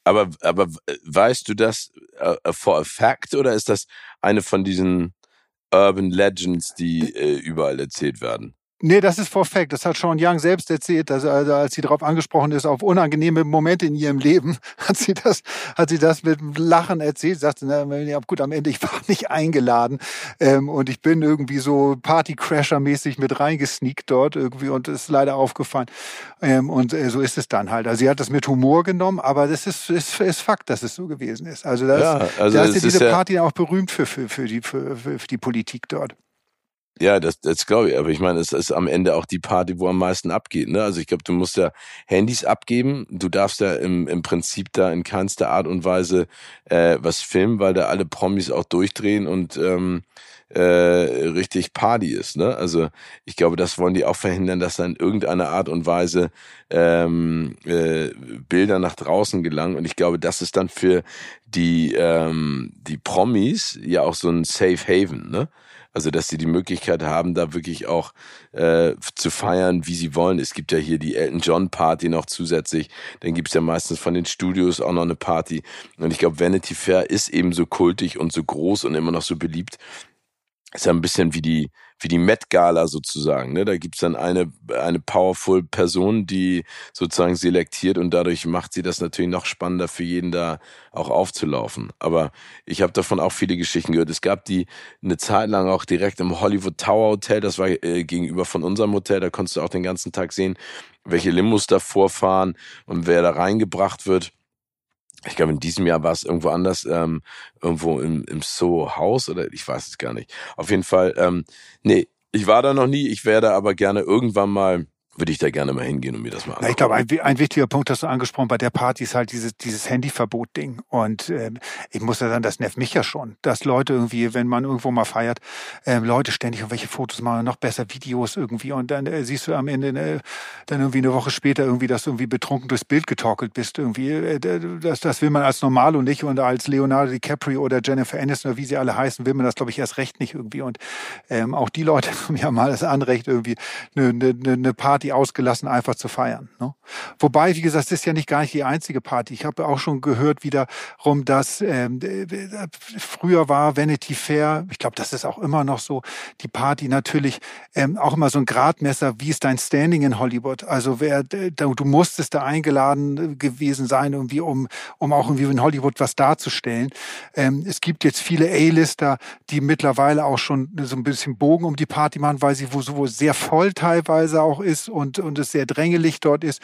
Aber, aber weißt du das uh, for a fact oder ist das eine von diesen Urban Legends, die äh, überall erzählt werden? Nee, das ist for fact. Das hat Sean Young selbst erzählt, dass, also, als sie darauf angesprochen ist, auf unangenehme Momente in ihrem Leben, hat sie das, hat sie das mit Lachen erzählt. Sagte, na, gut, am Ende, ich war nicht eingeladen ähm, und ich bin irgendwie so Partycrasher-mäßig mit reingesneakt dort irgendwie und ist leider aufgefallen. Ähm, und äh, so ist es dann halt. Also sie hat das mit Humor genommen, aber das ist, ist, ist Fakt, dass es so gewesen ist. Also das, ja, also da ist ja diese Party ja auch berühmt für, für, für, die, für, für die Politik dort. Ja, das, das glaube ich. Aber ich meine, es ist am Ende auch die Party, wo am meisten abgeht. Ne? Also ich glaube, du musst ja Handys abgeben. Du darfst ja im, im Prinzip da in keinster Art und Weise äh, was filmen, weil da alle Promis auch durchdrehen und ähm, äh, richtig Party ist. Ne? Also ich glaube, das wollen die auch verhindern, dass da in irgendeiner Art und Weise ähm, äh, Bilder nach draußen gelangen. Und ich glaube, das ist dann für die ähm, die Promis ja auch so ein Safe Haven. Ne? Also, dass sie die Möglichkeit haben, da wirklich auch äh, zu feiern, wie sie wollen. Es gibt ja hier die Elton John Party noch zusätzlich. Dann gibt's ja meistens von den Studios auch noch eine Party. Und ich glaube, Vanity Fair ist eben so kultig und so groß und immer noch so beliebt. Ist ja ein bisschen wie die wie die Met Gala sozusagen. Ne? Da gibt's dann eine, eine powerful Person, die sozusagen selektiert und dadurch macht sie das natürlich noch spannender für jeden da auch aufzulaufen. Aber ich habe davon auch viele Geschichten gehört. Es gab die eine Zeit lang auch direkt im Hollywood Tower Hotel, das war äh, gegenüber von unserem Hotel, da konntest du auch den ganzen Tag sehen, welche Limos da vorfahren und wer da reingebracht wird ich glaube, in diesem Jahr war es irgendwo anders, ähm, irgendwo im, im Soho-Haus oder ich weiß es gar nicht. Auf jeden Fall, ähm, nee, ich war da noch nie, ich werde aber gerne irgendwann mal würde ich da gerne mal hingehen und mir das mal anschauen. Ich glaube, ein, ein, wichtiger Punkt hast du angesprochen bei der Party ist halt dieses, dieses Handyverbot-Ding. Und äh, ich muss ja sagen, das nervt mich ja schon, dass Leute irgendwie, wenn man irgendwo mal feiert, äh, Leute ständig irgendwelche Fotos machen, noch besser Videos irgendwie. Und dann äh, siehst du am Ende, äh, dann irgendwie eine Woche später irgendwie, dass du irgendwie betrunken durchs Bild getorkelt bist. Irgendwie, äh, das, das will man als Normalo nicht. Und als Leonardo DiCaprio oder Jennifer Aniston oder wie sie alle heißen, will man das, glaube ich, erst recht nicht irgendwie. Und ähm, auch die Leute haben ja mal das Anrecht, irgendwie eine, eine, eine Party Ausgelassen, einfach zu feiern. Ne? Wobei, wie gesagt, es ist ja nicht gar nicht die einzige Party. Ich habe auch schon gehört wiederum, dass ähm, früher war Vanity Fair, ich glaube, das ist auch immer noch so, die Party natürlich ähm, auch immer so ein Gradmesser, wie ist dein Standing in Hollywood? Also wer du musstest da eingeladen gewesen sein, irgendwie, um, um auch irgendwie in Hollywood was darzustellen. Ähm, es gibt jetzt viele A-Lister, die mittlerweile auch schon so ein bisschen Bogen um die Party machen, weil sie wo so sehr voll teilweise auch ist und, und es sehr drängelig dort ist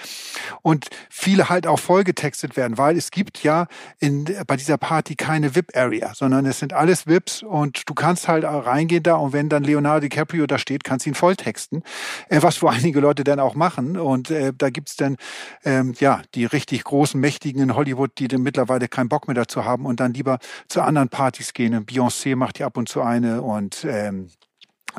und viele halt auch vollgetextet werden, weil es gibt ja in, bei dieser Party keine VIP-Area, sondern es sind alles VIPs und du kannst halt reingehen da und wenn dann Leonardo DiCaprio da steht, kannst du ihn volltexten, äh, was wo einige Leute dann auch machen und äh, da gibt's dann ähm, ja die richtig großen Mächtigen in Hollywood, die dann mittlerweile keinen Bock mehr dazu haben und dann lieber zu anderen Partys gehen. Beyoncé macht ja ab und zu eine und ähm,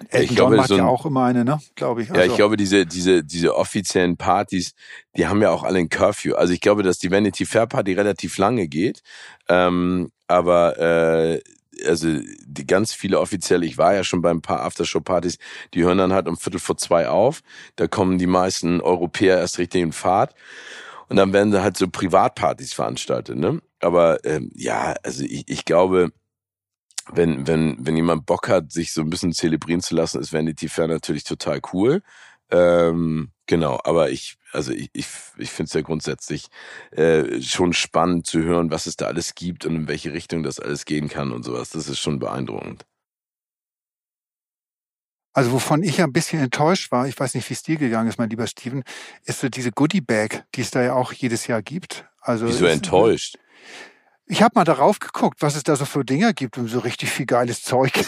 Elton ich glaube, John macht so ein, ja auch immer eine, ne? Glaube ich. Also. Ja, ich glaube, diese, diese, diese offiziellen Partys, die haben ja auch alle ein Curfew. Also ich glaube, dass die Vanity Fair Party relativ lange geht. Ähm, aber äh, also die ganz viele offiziell, ich war ja schon bei ein paar Aftershow-Partys, die hören dann halt um Viertel vor zwei auf. Da kommen die meisten Europäer erst richtig in Fahrt. Und dann werden da halt so Privatpartys veranstaltet, ne? Aber ähm, ja, also ich, ich glaube, wenn, wenn, wenn jemand Bock hat, sich so ein bisschen zelebrieren zu lassen, ist Vanity Fair natürlich total cool. Ähm, genau, aber ich, also ich, ich, ich finde es ja grundsätzlich äh, schon spannend zu hören, was es da alles gibt und in welche Richtung das alles gehen kann und sowas. Das ist schon beeindruckend. Also wovon ich ein bisschen enttäuscht war, ich weiß nicht, wie es dir gegangen ist, mein lieber Steven, ist so diese Goodie Bag, die es da ja auch jedes Jahr gibt. Also Wieso enttäuscht? Ich habe mal darauf geguckt, was es da so für Dinger gibt und so richtig viel geiles Zeug.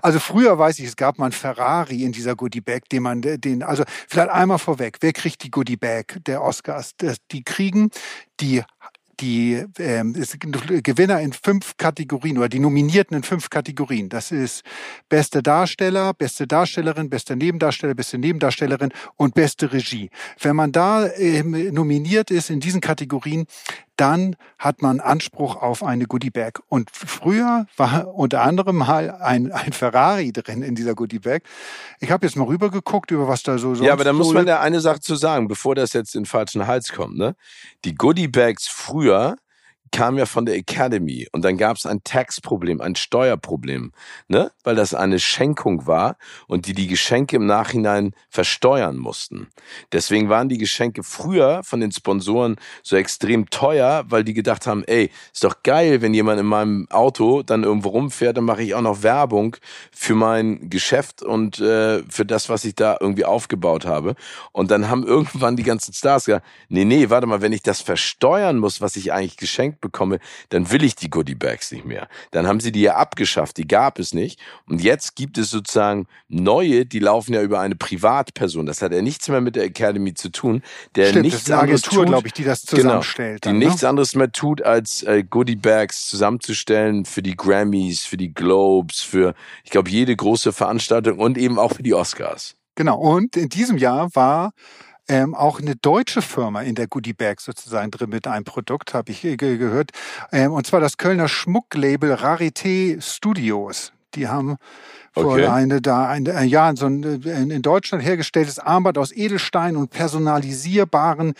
Also früher weiß ich, es gab mal einen Ferrari in dieser Goodie Bag, den man den also vielleicht einmal vorweg, wer kriegt die Goodie Bag der Oscars? Die kriegen die die ähm, Gewinner in fünf Kategorien oder die Nominierten in fünf Kategorien. Das ist beste Darsteller, beste Darstellerin, beste Nebendarsteller, beste Nebendarstellerin und beste Regie. Wenn man da ähm, nominiert ist in diesen Kategorien, dann hat man Anspruch auf eine Goodie Bag. Und früher war unter anderem mal ein, ein Ferrari drin in dieser Goodie Bag. Ich habe jetzt mal rübergeguckt, über was da so Ja, aber da muss man ja eine Sache zu sagen, bevor das jetzt in den falschen Hals kommt. Ne? Die Goodie Bags früher kam ja von der Academy und dann gab es ein Tax-Problem, ein Steuerproblem, ne? weil das eine Schenkung war und die die Geschenke im Nachhinein versteuern mussten. Deswegen waren die Geschenke früher von den Sponsoren so extrem teuer, weil die gedacht haben, ey, ist doch geil, wenn jemand in meinem Auto dann irgendwo rumfährt, dann mache ich auch noch Werbung für mein Geschäft und äh, für das, was ich da irgendwie aufgebaut habe. Und dann haben irgendwann die ganzen Stars gesagt, nee, nee, warte mal, wenn ich das versteuern muss, was ich eigentlich geschenkt geschenkt bekomme, dann will ich die Goodie Bags nicht mehr. Dann haben sie die ja abgeschafft, die gab es nicht. Und jetzt gibt es sozusagen neue, die laufen ja über eine Privatperson. Das hat ja nichts mehr mit der Academy zu tun. Der Stimmt, nichts das ist eine Agentur, glaube ich, die das genau, zusammenstellt. Genau, die dann, nichts ne? anderes mehr tut, als äh, Goodie Bags zusammenzustellen für die Grammys, für die Globes, für, ich glaube, jede große Veranstaltung und eben auch für die Oscars. Genau. Und in diesem Jahr war ähm, auch eine deutsche Firma in der Goodie Bag sozusagen drin mit einem Produkt, habe ich ge gehört. Ähm, und zwar das Kölner Schmucklabel Rarité Studios. Die haben vor okay. eine, da ein, ein Jahr so ein in Deutschland hergestelltes Armband aus Edelstein und personalisierbaren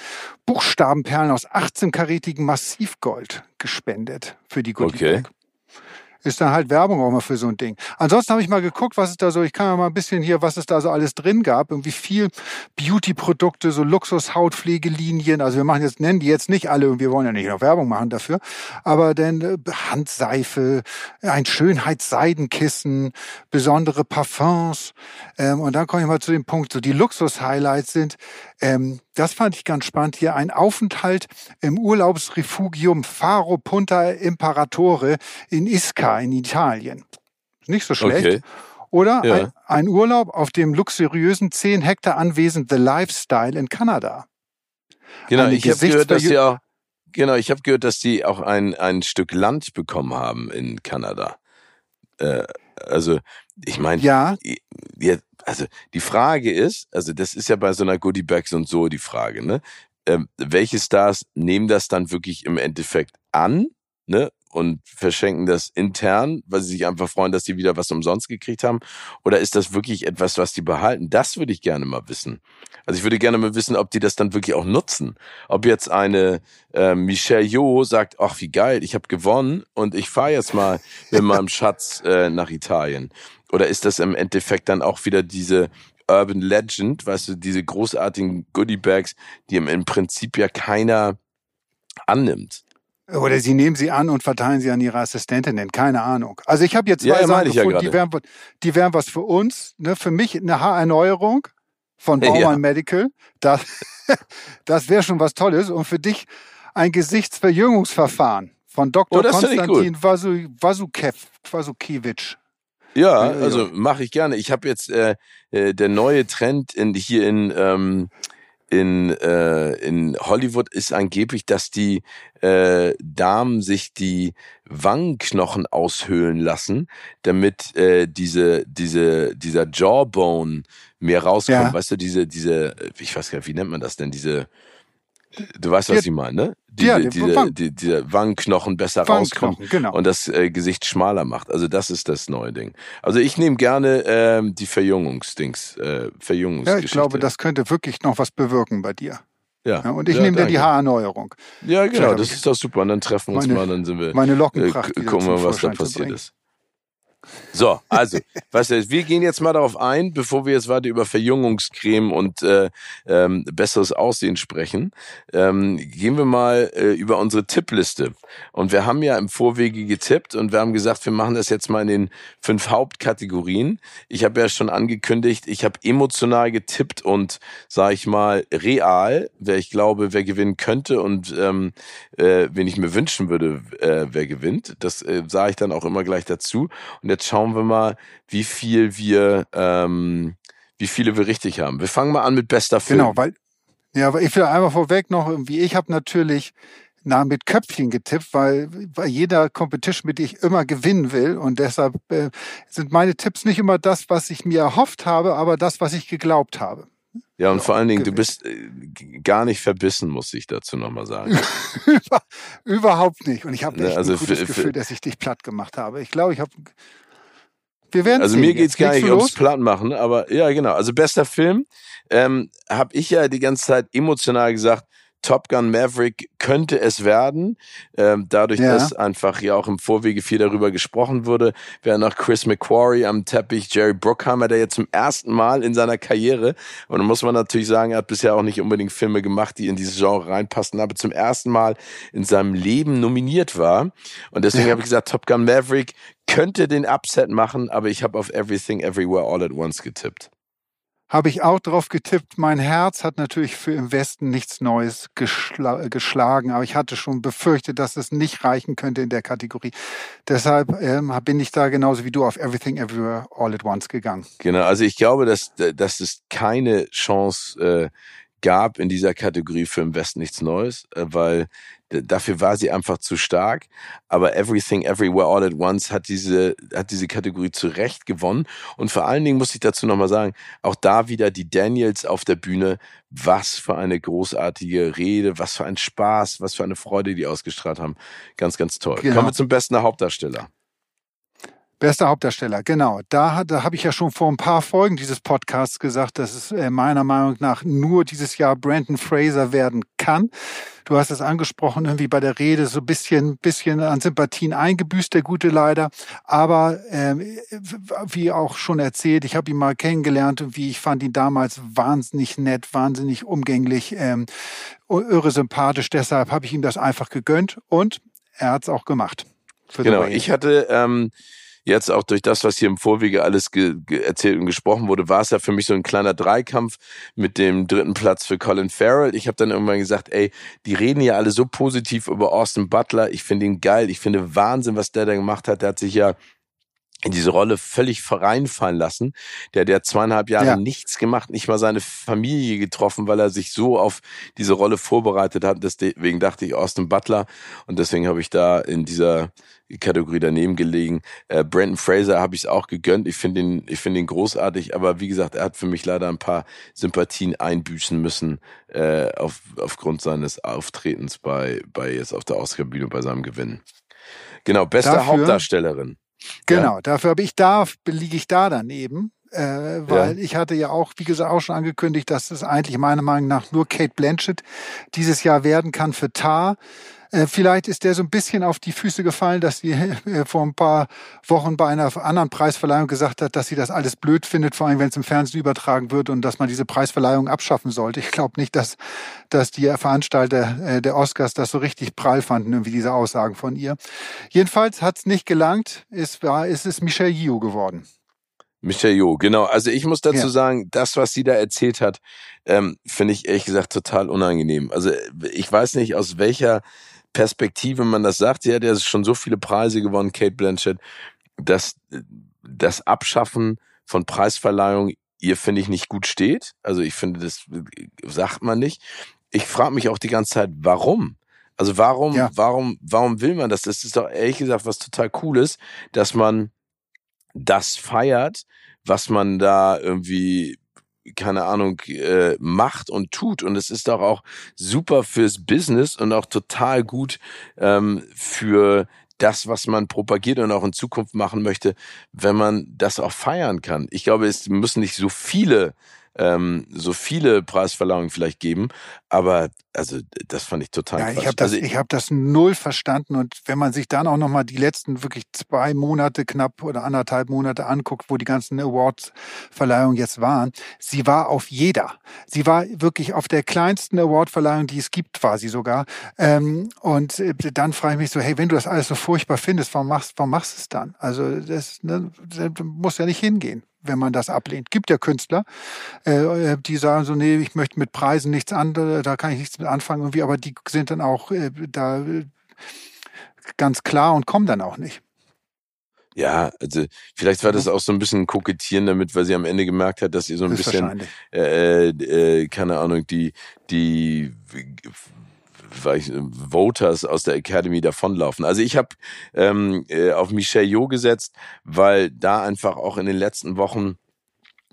Buchstabenperlen aus 18-karätigem Massivgold gespendet für die Goodie okay. Ist dann halt Werbung auch mal für so ein Ding. Ansonsten habe ich mal geguckt, was es da so, ich kann ja mal ein bisschen hier, was es da so alles drin gab, irgendwie viel Beauty-Produkte, so Luxus-Hautpflegelinien. Also wir machen jetzt, nennen die jetzt nicht alle, und wir wollen ja nicht noch Werbung machen dafür, aber denn äh, Handseife, ein Schönheitsseidenkissen, besondere Parfums. Ähm, und dann komme ich mal zu dem Punkt, so die Luxus-Highlights sind ähm, das fand ich ganz spannend hier. Ein Aufenthalt im Urlaubsrefugium Faro Punta Imperatore in Isca in Italien. Nicht so schlecht. Okay. Oder ja. ein, ein, Urlaub auf dem luxuriösen 10 Hektar Anwesen The Lifestyle in Kanada. Genau, ich habe gehört, dass sie auch, genau, ich habe gehört, dass sie auch ein, ein Stück Land bekommen haben in Kanada. Äh, also, ich meine, ja. Jetzt, also die Frage ist, also das ist ja bei so einer Goodie Bags und so die Frage, ne? Ähm, welche Stars nehmen das dann wirklich im Endeffekt an, ne? Und verschenken das intern, weil sie sich einfach freuen, dass sie wieder was umsonst gekriegt haben? Oder ist das wirklich etwas, was die behalten? Das würde ich gerne mal wissen. Also ich würde gerne mal wissen, ob die das dann wirklich auch nutzen. Ob jetzt eine äh, Michelle Jo sagt, ach wie geil, ich habe gewonnen und ich fahre jetzt mal mit meinem Schatz äh, nach Italien. Oder ist das im Endeffekt dann auch wieder diese Urban Legend, weißt du, diese großartigen Goodie Bags, die im, Prinzip ja keiner annimmt? Oder sie nehmen sie an und verteilen sie an ihre Assistentinnen, keine Ahnung. Also ich habe jetzt zwei ja, Sachen gefunden, ja die, wären, die wären was für uns. Ne? Für mich eine Haarerneuerung von Baumann ja. Medical. Das, das wäre schon was Tolles. Und für dich ein Gesichtsverjüngungsverfahren von Dr. Oh, Konstantin Wasukiewicz. Ja, also mache ich gerne. Ich habe jetzt äh, äh, der neue Trend in, hier in ähm, in, äh, in Hollywood ist angeblich, dass die äh, Damen sich die Wangenknochen aushöhlen lassen, damit äh, diese, diese, dieser Jawbone mehr rauskommt. Ja. Weißt du, diese, diese, ich weiß gar nicht, wie nennt man das denn, diese Du weißt, was ich meine, ne? Diese, ja, diese, Wangen. die, dieser Wangenknochen besser rauskommt genau. und das äh, Gesicht schmaler macht. Also das ist das neue Ding. Also ich nehme gerne ähm, die Verjüngungsdings, äh, Verjüngungsgeschichte. Ja, ich glaube, das könnte wirklich noch was bewirken bei dir. Ja. ja und ich ja, nehme dir die Haarerneuerung. Ja, genau, das ist doch super. Und dann treffen wir uns meine, mal, dann sind wir. Meine Lockenpracht. Äh, gucken wir, was da passiert ist. So, also, was heißt, wir gehen jetzt mal darauf ein, bevor wir jetzt weiter über Verjüngungscreme und äh, ähm, besseres Aussehen sprechen, ähm, gehen wir mal äh, über unsere Tippliste. Und wir haben ja im Vorwege getippt und wir haben gesagt, wir machen das jetzt mal in den fünf Hauptkategorien. Ich habe ja schon angekündigt, ich habe emotional getippt und, sage ich mal, real, wer ich glaube, wer gewinnen könnte und ähm, äh, wen ich mir wünschen würde, äh, wer gewinnt. Das äh, sage ich dann auch immer gleich dazu. Und jetzt schauen wir mal, wie viel wir, ähm, wie viele wir richtig haben. Wir fangen mal an mit bester Film. Genau, weil, ja, aber ich will einmal vorweg noch, irgendwie, ich habe natürlich na, mit Köpfchen getippt, weil bei jeder Competition, mit der ich immer gewinnen will. Und deshalb äh, sind meine Tipps nicht immer das, was ich mir erhofft habe, aber das, was ich geglaubt habe. Ja, und vor allen Dingen, du bist äh, gar nicht verbissen, muss ich dazu nochmal sagen. Überhaupt nicht. Und ich habe ne, echt also ein gutes Gefühl, dass ich dich platt gemacht habe. Ich glaube, ich habe wir werden Also mir geht's gar nicht ums Plattmachen, aber ja, genau. Also bester Film ähm, habe ich ja die ganze Zeit emotional gesagt, Top Gun Maverick könnte es werden, ähm, dadurch, ja. dass einfach ja auch im Vorwege viel darüber gesprochen wurde. Wäre noch Chris McQuarrie am Teppich, Jerry Bruckheimer, der jetzt zum ersten Mal in seiner Karriere, und dann muss man natürlich sagen, er hat bisher auch nicht unbedingt Filme gemacht, die in dieses Genre reinpassen, aber zum ersten Mal in seinem Leben nominiert war. Und deswegen ja. habe ich gesagt, Top Gun Maverick könnte den Upset machen, aber ich habe auf Everything Everywhere All at Once getippt habe ich auch drauf getippt. Mein Herz hat natürlich für im Westen nichts Neues geschla geschlagen, aber ich hatte schon befürchtet, dass es nicht reichen könnte in der Kategorie. Deshalb ähm, bin ich da genauso wie du auf Everything Everywhere All at Once gegangen. Genau, also ich glaube, dass, dass es keine Chance äh, gab in dieser Kategorie für im Westen nichts Neues, äh, weil dafür war sie einfach zu stark. Aber Everything Everywhere All at Once hat diese, hat diese Kategorie zu Recht gewonnen. Und vor allen Dingen muss ich dazu nochmal sagen, auch da wieder die Daniels auf der Bühne. Was für eine großartige Rede, was für ein Spaß, was für eine Freude die ausgestrahlt haben. Ganz, ganz toll. Genau. Kommen wir zum besten Hauptdarsteller. Bester Hauptdarsteller, genau. Da, da habe ich ja schon vor ein paar Folgen dieses Podcasts gesagt, dass es äh, meiner Meinung nach nur dieses Jahr Brandon Fraser werden kann. Du hast es angesprochen, irgendwie bei der Rede so ein bisschen, bisschen an Sympathien eingebüßt, der Gute leider. Aber ähm, wie auch schon erzählt, ich habe ihn mal kennengelernt und wie ich fand ihn damals wahnsinnig nett, wahnsinnig umgänglich, ähm, irre sympathisch. Deshalb habe ich ihm das einfach gegönnt und er hat es auch gemacht. Genau, ich hatte ähm, jetzt auch durch das, was hier im Vorwege alles erzählt und gesprochen wurde, war es ja für mich so ein kleiner Dreikampf mit dem dritten Platz für Colin Farrell. Ich habe dann irgendwann gesagt, ey, die reden ja alle so positiv über Austin Butler. Ich finde ihn geil. Ich finde Wahnsinn, was der da gemacht hat. Der hat sich ja in diese Rolle völlig reinfallen lassen. Der, der zweieinhalb Jahre ja. nichts gemacht, nicht mal seine Familie getroffen, weil er sich so auf diese Rolle vorbereitet hat. Deswegen dachte ich Austin Butler und deswegen habe ich da in dieser Kategorie daneben gelegen. Äh, Brandon Fraser habe ich es auch gegönnt. Ich finde ihn, ich finde ihn großartig, aber wie gesagt, er hat für mich leider ein paar Sympathien einbüßen müssen äh, auf, aufgrund seines Auftretens bei, bei jetzt auf der Oscar-Bühne bei seinem Gewinn. Genau, beste Dafür Hauptdarstellerin. Genau, ja. dafür habe ich da, liege ich da daneben. Äh, weil ja. ich hatte ja auch, wie gesagt, auch schon angekündigt, dass es eigentlich meiner Meinung nach nur Kate Blanchett dieses Jahr werden kann für Tar. Äh, vielleicht ist der so ein bisschen auf die Füße gefallen, dass sie äh, vor ein paar Wochen bei einer anderen Preisverleihung gesagt hat, dass sie das alles blöd findet, vor allem wenn es im Fernsehen übertragen wird und dass man diese Preisverleihung abschaffen sollte. Ich glaube nicht, dass, dass die Veranstalter äh, der Oscars das so richtig prall fanden, irgendwie diese Aussagen von ihr. Jedenfalls hat es nicht gelangt, es war, es ist Michelle Yeoh geworden. Michelle Yeoh, genau. Also ich muss dazu ja. sagen, das, was sie da erzählt hat, ähm, finde ich ehrlich gesagt total unangenehm. Also ich weiß nicht, aus welcher Perspektive man das sagt. Sie hat ja schon so viele Preise gewonnen, Kate Blanchett, dass das Abschaffen von Preisverleihung ihr, finde ich, nicht gut steht. Also ich finde, das sagt man nicht. Ich frage mich auch die ganze Zeit, warum? Also warum, ja. warum, warum will man das? Das ist doch ehrlich gesagt was total Cooles, dass man das feiert, was man da irgendwie keine Ahnung, äh, macht und tut. Und es ist doch auch super fürs Business und auch total gut ähm, für das, was man propagiert und auch in Zukunft machen möchte, wenn man das auch feiern kann. Ich glaube, es müssen nicht so viele ähm, so viele Preisverleihungen vielleicht geben, aber also das fand ich total ja, Ich habe das, also, ich hab das null verstanden und wenn man sich dann auch nochmal die letzten wirklich zwei Monate knapp oder anderthalb Monate anguckt, wo die ganzen Awards-Verleihungen jetzt waren, sie war auf jeder. Sie war wirklich auf der kleinsten Award-Verleihung, die es gibt, sie sogar. Ähm, und äh, dann frage ich mich so, hey, wenn du das alles so furchtbar findest, warum machst, warum machst du es dann? Also das, ne, das muss ja nicht hingehen wenn man das ablehnt. Gibt ja Künstler, äh, die sagen so, nee, ich möchte mit Preisen nichts anderes, da kann ich nichts mit anfangen irgendwie, aber die sind dann auch äh, da ganz klar und kommen dann auch nicht. Ja, also vielleicht war das auch so ein bisschen kokettieren damit, weil sie am Ende gemerkt hat, dass sie so ein bisschen, äh, äh, keine Ahnung, die die ich, Voters aus der Academy davonlaufen. Also ich habe ähm, äh, auf Michelle Yeoh gesetzt, weil da einfach auch in den letzten Wochen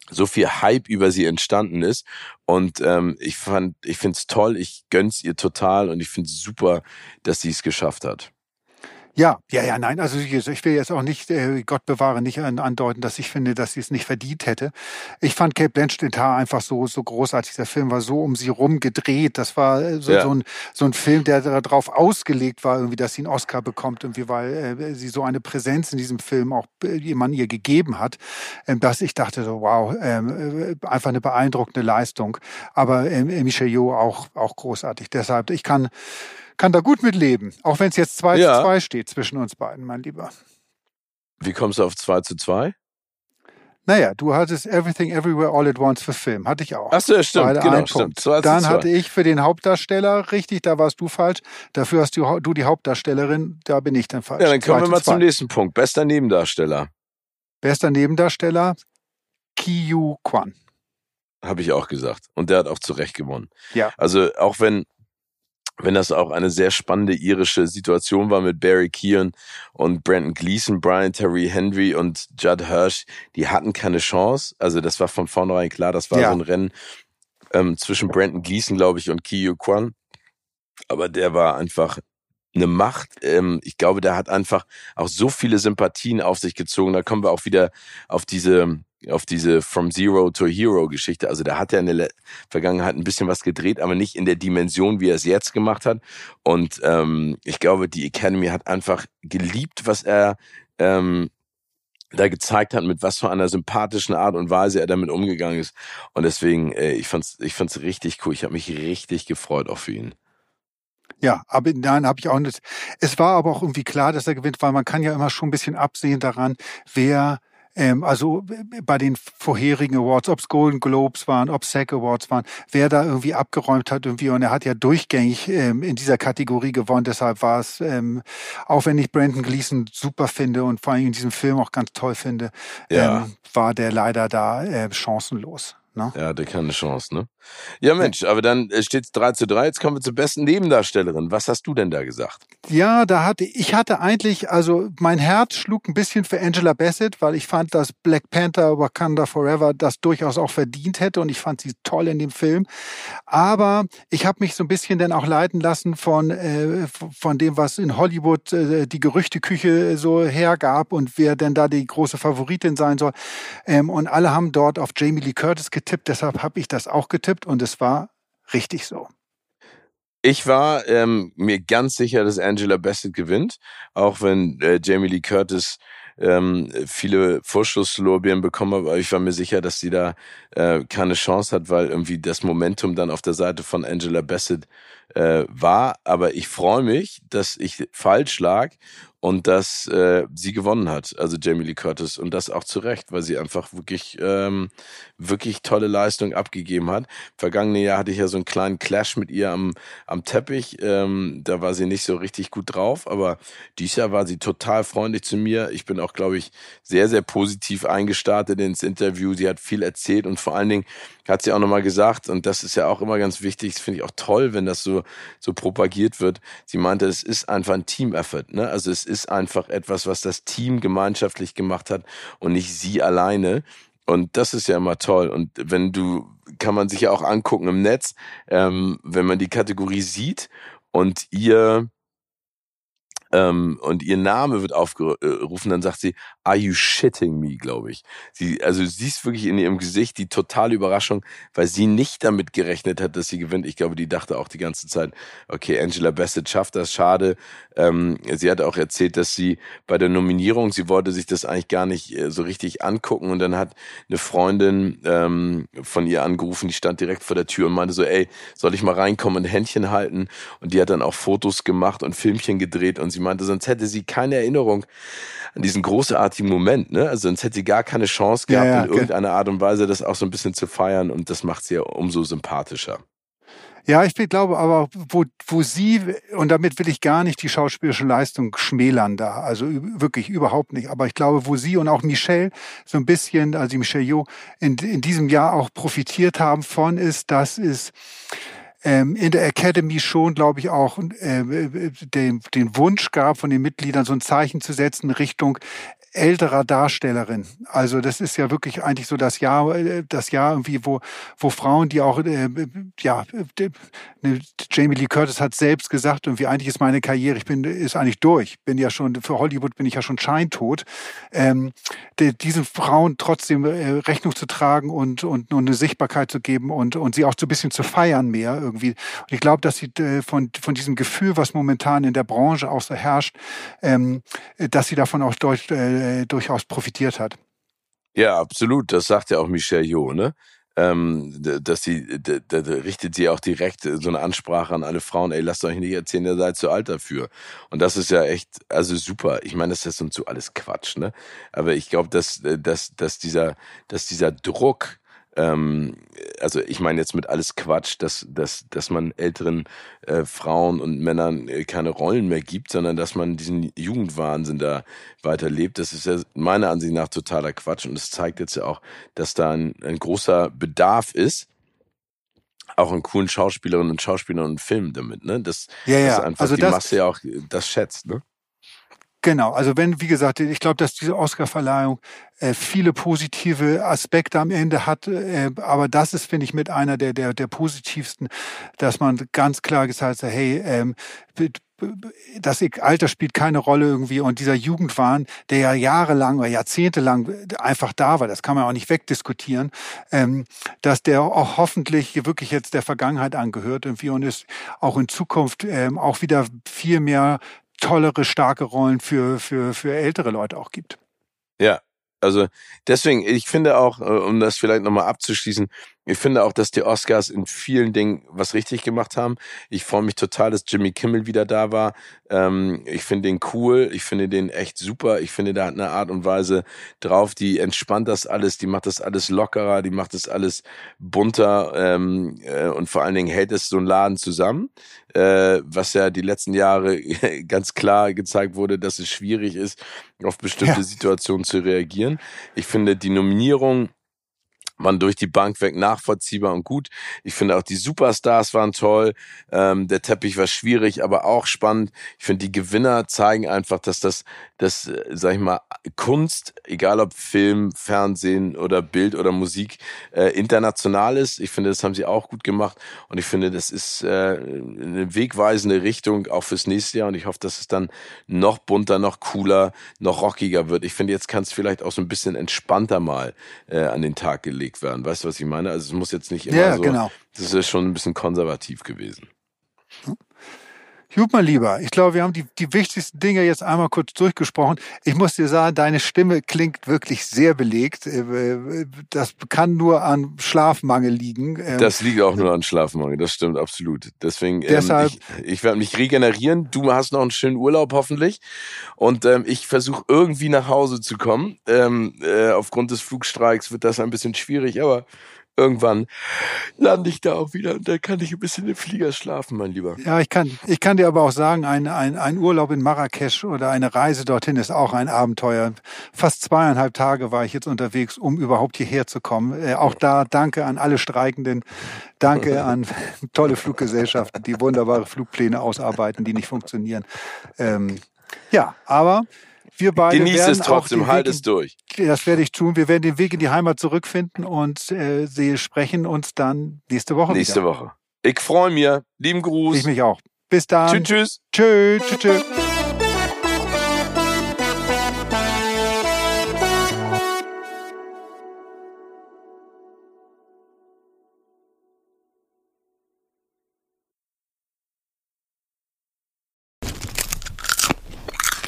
so viel Hype über sie entstanden ist. Und ähm, ich fand, ich finde es toll, ich gönn's ihr total und ich finde es super, dass sie es geschafft hat. Ja, ja, ja, nein, also ich, will jetzt auch nicht, äh, Gott bewahre, nicht andeuten, dass ich finde, dass sie es nicht verdient hätte. Ich fand Kate Blanchett einfach so, so großartig. Der Film war so um sie rum gedreht. Das war äh, so, ja. so, ein, so ein Film, der darauf ausgelegt war, irgendwie, dass sie einen Oscar bekommt, irgendwie, weil äh, sie so eine Präsenz in diesem Film auch äh, jemand ihr gegeben hat, äh, dass ich dachte so, wow, ähm, äh, einfach eine beeindruckende Leistung. Aber äh, Michel Yeoh auch, auch großartig. Deshalb, ich kann, kann da gut mit leben. Auch wenn es jetzt 2 ja. zu 2 steht zwischen uns beiden, mein Lieber. Wie kommst du auf 2 zu 2? Naja, du hattest Everything Everywhere All at Once für Film. Hatte ich auch. Ach so, stimmt, Beide genau, stimmt. Zwei Dann hatte ich für den Hauptdarsteller, richtig, da warst du falsch. Dafür hast du, du die Hauptdarstellerin, da bin ich dann falsch. Ja, dann kommen wir mal zum nächsten Punkt. Bester Nebendarsteller. Bester Nebendarsteller, Kiyu Kwan. Habe ich auch gesagt. Und der hat auch zu Recht gewonnen. Ja. Also auch wenn wenn das auch eine sehr spannende irische Situation war mit Barry Keehan und Brandon Gleason, Brian Terry Henry und Judd Hirsch, die hatten keine Chance. Also das war von vornherein klar, das war ja. so ein Rennen ähm, zwischen Brandon Gleason, glaube ich, und Kiyu Kwan. Aber der war einfach eine Macht. Ähm, ich glaube, der hat einfach auch so viele Sympathien auf sich gezogen. Da kommen wir auch wieder auf diese auf diese From Zero to Hero Geschichte. Also da hat er in der Vergangenheit ein bisschen was gedreht, aber nicht in der Dimension, wie er es jetzt gemacht hat. Und ähm, ich glaube, die Academy hat einfach geliebt, was er ähm, da gezeigt hat, mit was für einer sympathischen Art und Weise er damit umgegangen ist. Und deswegen, äh, ich fand's, ich fand's richtig cool. Ich habe mich richtig gefreut auch für ihn. Ja, aber nein, habe ich auch nicht. Es war aber auch irgendwie klar, dass er gewinnt, weil man kann ja immer schon ein bisschen absehen daran, wer ähm, also bei den vorherigen Awards, ob es Golden Globes waren, ob SAG Awards waren, wer da irgendwie abgeräumt hat irgendwie und er hat ja durchgängig ähm, in dieser Kategorie gewonnen. Deshalb war es, ähm, auch wenn ich Brandon Gleason super finde und vor allem in diesem Film auch ganz toll finde, ja. ähm, war der leider da äh, chancenlos. Ne? Er hatte keine Chance, ne? Ja, Mensch, aber dann äh, steht es 3 zu 3. Jetzt kommen wir zur besten Nebendarstellerin. Was hast du denn da gesagt? Ja, da hatte ich hatte eigentlich, also mein Herz schlug ein bisschen für Angela Bassett, weil ich fand, dass Black Panther Wakanda Forever das durchaus auch verdient hätte und ich fand sie toll in dem Film. Aber ich habe mich so ein bisschen dann auch leiten lassen von, äh, von dem, was in Hollywood äh, die Gerüchteküche so hergab und wer denn da die große Favoritin sein soll. Ähm, und alle haben dort auf Jamie Lee Curtis getippt, deshalb habe ich das auch getippt und es war richtig so. Ich war ähm, mir ganz sicher, dass Angela Bassett gewinnt, auch wenn äh, Jamie Lee Curtis ähm, viele Vorschusslorbeeren bekommen hat, aber ich war mir sicher, dass sie da äh, keine Chance hat, weil irgendwie das Momentum dann auf der Seite von Angela Bassett äh, war. Aber ich freue mich, dass ich falsch lag und dass äh, sie gewonnen hat, also Jamie Lee Curtis und das auch zu Recht, weil sie einfach wirklich ähm, wirklich tolle Leistung abgegeben hat. Vergangene Jahr hatte ich ja so einen kleinen Clash mit ihr am am Teppich, ähm, da war sie nicht so richtig gut drauf, aber dieses Jahr war sie total freundlich zu mir. Ich bin auch, glaube ich, sehr sehr positiv eingestartet ins Interview. Sie hat viel erzählt und vor allen Dingen hat sie auch nochmal gesagt, und das ist ja auch immer ganz wichtig, das finde ich auch toll, wenn das so, so propagiert wird. Sie meinte, es ist einfach ein Team-Effort. Ne? Also es ist einfach etwas, was das Team gemeinschaftlich gemacht hat und nicht sie alleine. Und das ist ja immer toll. Und wenn du, kann man sich ja auch angucken im Netz, ähm, wenn man die Kategorie sieht und ihr ähm, und ihr Name wird aufgerufen, dann sagt sie, are you shitting me, glaube ich. Sie, also du siehst wirklich in ihrem Gesicht die totale Überraschung, weil sie nicht damit gerechnet hat, dass sie gewinnt. Ich glaube, die dachte auch die ganze Zeit, okay, Angela Bassett schafft das, schade. Ähm, sie hat auch erzählt, dass sie bei der Nominierung, sie wollte sich das eigentlich gar nicht äh, so richtig angucken und dann hat eine Freundin ähm, von ihr angerufen, die stand direkt vor der Tür und meinte so, ey, soll ich mal reinkommen und Händchen halten? Und die hat dann auch Fotos gemacht und Filmchen gedreht und sie meinte, sonst hätte sie keine Erinnerung an diesen großartigen Moment, ne? Also sonst hätte sie gar keine Chance gehabt, ja, ja, in irgendeiner Art und Weise das auch so ein bisschen zu feiern und das macht sie ja umso sympathischer. Ja, ich glaube aber, wo, wo sie, und damit will ich gar nicht die schauspielerische Leistung schmälern da, also wirklich überhaupt nicht, aber ich glaube, wo sie und auch Michelle so ein bisschen, also Michelle Jo, in, in diesem Jahr auch profitiert haben von, ist, dass es ähm, in der Academy schon, glaube ich, auch äh, den, den Wunsch gab von den Mitgliedern, so ein Zeichen zu setzen Richtung älterer Darstellerin. Also das ist ja wirklich eigentlich so das Jahr, äh, das Jahr irgendwie, wo, wo Frauen, die auch, äh, ja, ne, Jamie Lee Curtis hat selbst gesagt, irgendwie eigentlich ist meine Karriere, ich bin, ist eigentlich durch. Bin ja schon, für Hollywood bin ich ja schon scheintot. Ähm, de, diesen Frauen trotzdem äh, Rechnung zu tragen und, und, und eine Sichtbarkeit zu geben und, und sie auch so ein bisschen zu feiern mehr irgendwie. Und ich glaube, dass sie äh, von, von diesem Gefühl, was momentan in der Branche auch so herrscht, ähm, dass sie davon auch durch, äh, äh, durchaus profitiert hat. Ja, absolut. Das sagt ja auch Michelle Jo, ne? Ähm, dass sie, da, richtet sie auch direkt so eine Ansprache an alle Frauen, ey, lasst euch nicht erzählen, ihr seid zu alt dafür. Und das ist ja echt, also super. Ich meine, das ist so alles Quatsch, ne? Aber ich glaube, dass, dass, dass dieser, dass dieser Druck, ähm, also ich meine jetzt mit alles Quatsch, dass, dass, dass man älteren äh, Frauen und Männern äh, keine Rollen mehr gibt, sondern dass man diesen Jugendwahnsinn da weiterlebt. Das ist ja meiner Ansicht nach totaler Quatsch und es zeigt jetzt ja auch, dass da ein, ein großer Bedarf ist auch an coolen Schauspielerinnen und Schauspielern und Filmen damit, ne? Das, ja, ja. das einfach also die das, Masse ja auch das schätzt, ne? Genau, also wenn, wie gesagt, ich glaube, dass diese Oscarverleihung äh, viele positive Aspekte am Ende hat, äh, aber das ist, finde ich, mit einer der, der, der positivsten, dass man ganz klar gesagt hat, hey, ähm, das Alter spielt keine Rolle irgendwie. Und dieser Jugendwahn, der ja jahrelang oder jahrzehntelang einfach da war, das kann man auch nicht wegdiskutieren, ähm, dass der auch hoffentlich wirklich jetzt der Vergangenheit angehört irgendwie und es auch in Zukunft ähm, auch wieder viel mehr tollere, starke Rollen für, für, für ältere Leute auch gibt. Ja, also deswegen, ich finde auch, äh, um das vielleicht nochmal abzuschließen, ich finde auch, dass die Oscars in vielen Dingen was richtig gemacht haben. Ich freue mich total, dass Jimmy Kimmel wieder da war. Ähm, ich finde den cool. Ich finde den echt super. Ich finde, der hat eine Art und Weise drauf, die entspannt das alles, die macht das alles lockerer, die macht das alles bunter ähm, äh, und vor allen Dingen hält es so einen Laden zusammen, äh, was ja die letzten Jahre ganz klar gezeigt wurde, dass es schwierig ist, auf bestimmte ja. Situationen zu reagieren. Ich finde die Nominierung waren durch die Bank weg nachvollziehbar und gut. Ich finde auch die Superstars waren toll. Ähm, der Teppich war schwierig, aber auch spannend. Ich finde die Gewinner zeigen einfach, dass das, das, äh, sag ich mal, Kunst, egal ob Film, Fernsehen oder Bild oder Musik, äh, international ist. Ich finde, das haben sie auch gut gemacht und ich finde, das ist äh, eine wegweisende Richtung auch fürs nächste Jahr und ich hoffe, dass es dann noch bunter, noch cooler, noch rockiger wird. Ich finde, jetzt kann es vielleicht auch so ein bisschen entspannter mal äh, an den Tag gelegt gelegt werden. Weißt du, was ich meine? Also es muss jetzt nicht immer ja, so. Genau. Das ist schon ein bisschen konservativ gewesen. Gut, mein Lieber, ich glaube, wir haben die, die wichtigsten Dinge jetzt einmal kurz durchgesprochen. Ich muss dir sagen, deine Stimme klingt wirklich sehr belegt. Äh, das kann nur an Schlafmangel liegen. Ähm, das liegt auch nur an Schlafmangel, das stimmt absolut. Deswegen, ähm, Deshalb, ähm, ich, ich werde mich regenerieren. Du hast noch einen schönen Urlaub hoffentlich. Und ähm, ich versuche irgendwie nach Hause zu kommen. Ähm, äh, aufgrund des Flugstreiks wird das ein bisschen schwierig, aber irgendwann lande ich da auch wieder und dann kann ich ein bisschen im Flieger schlafen, mein Lieber. Ja, ich kann, ich kann dir aber auch sagen, ein, ein, ein Urlaub in Marrakesch oder eine Reise dorthin ist auch ein Abenteuer. Fast zweieinhalb Tage war ich jetzt unterwegs, um überhaupt hierher zu kommen. Äh, auch da danke an alle Streikenden. Danke an tolle Fluggesellschaften, die wunderbare Flugpläne ausarbeiten, die nicht funktionieren. Ähm, ja, aber wir beide Genieß es trotzdem, halt es durch. Das werde ich tun. Wir werden den Weg in die Heimat zurückfinden und äh, sie sprechen uns dann nächste Woche Nächste wieder. Woche. Ich freue mich. Lieben Gruß. Ich mich auch. Bis dann. Tschüss, tschüss. Tschüss, tschüss, tschüss.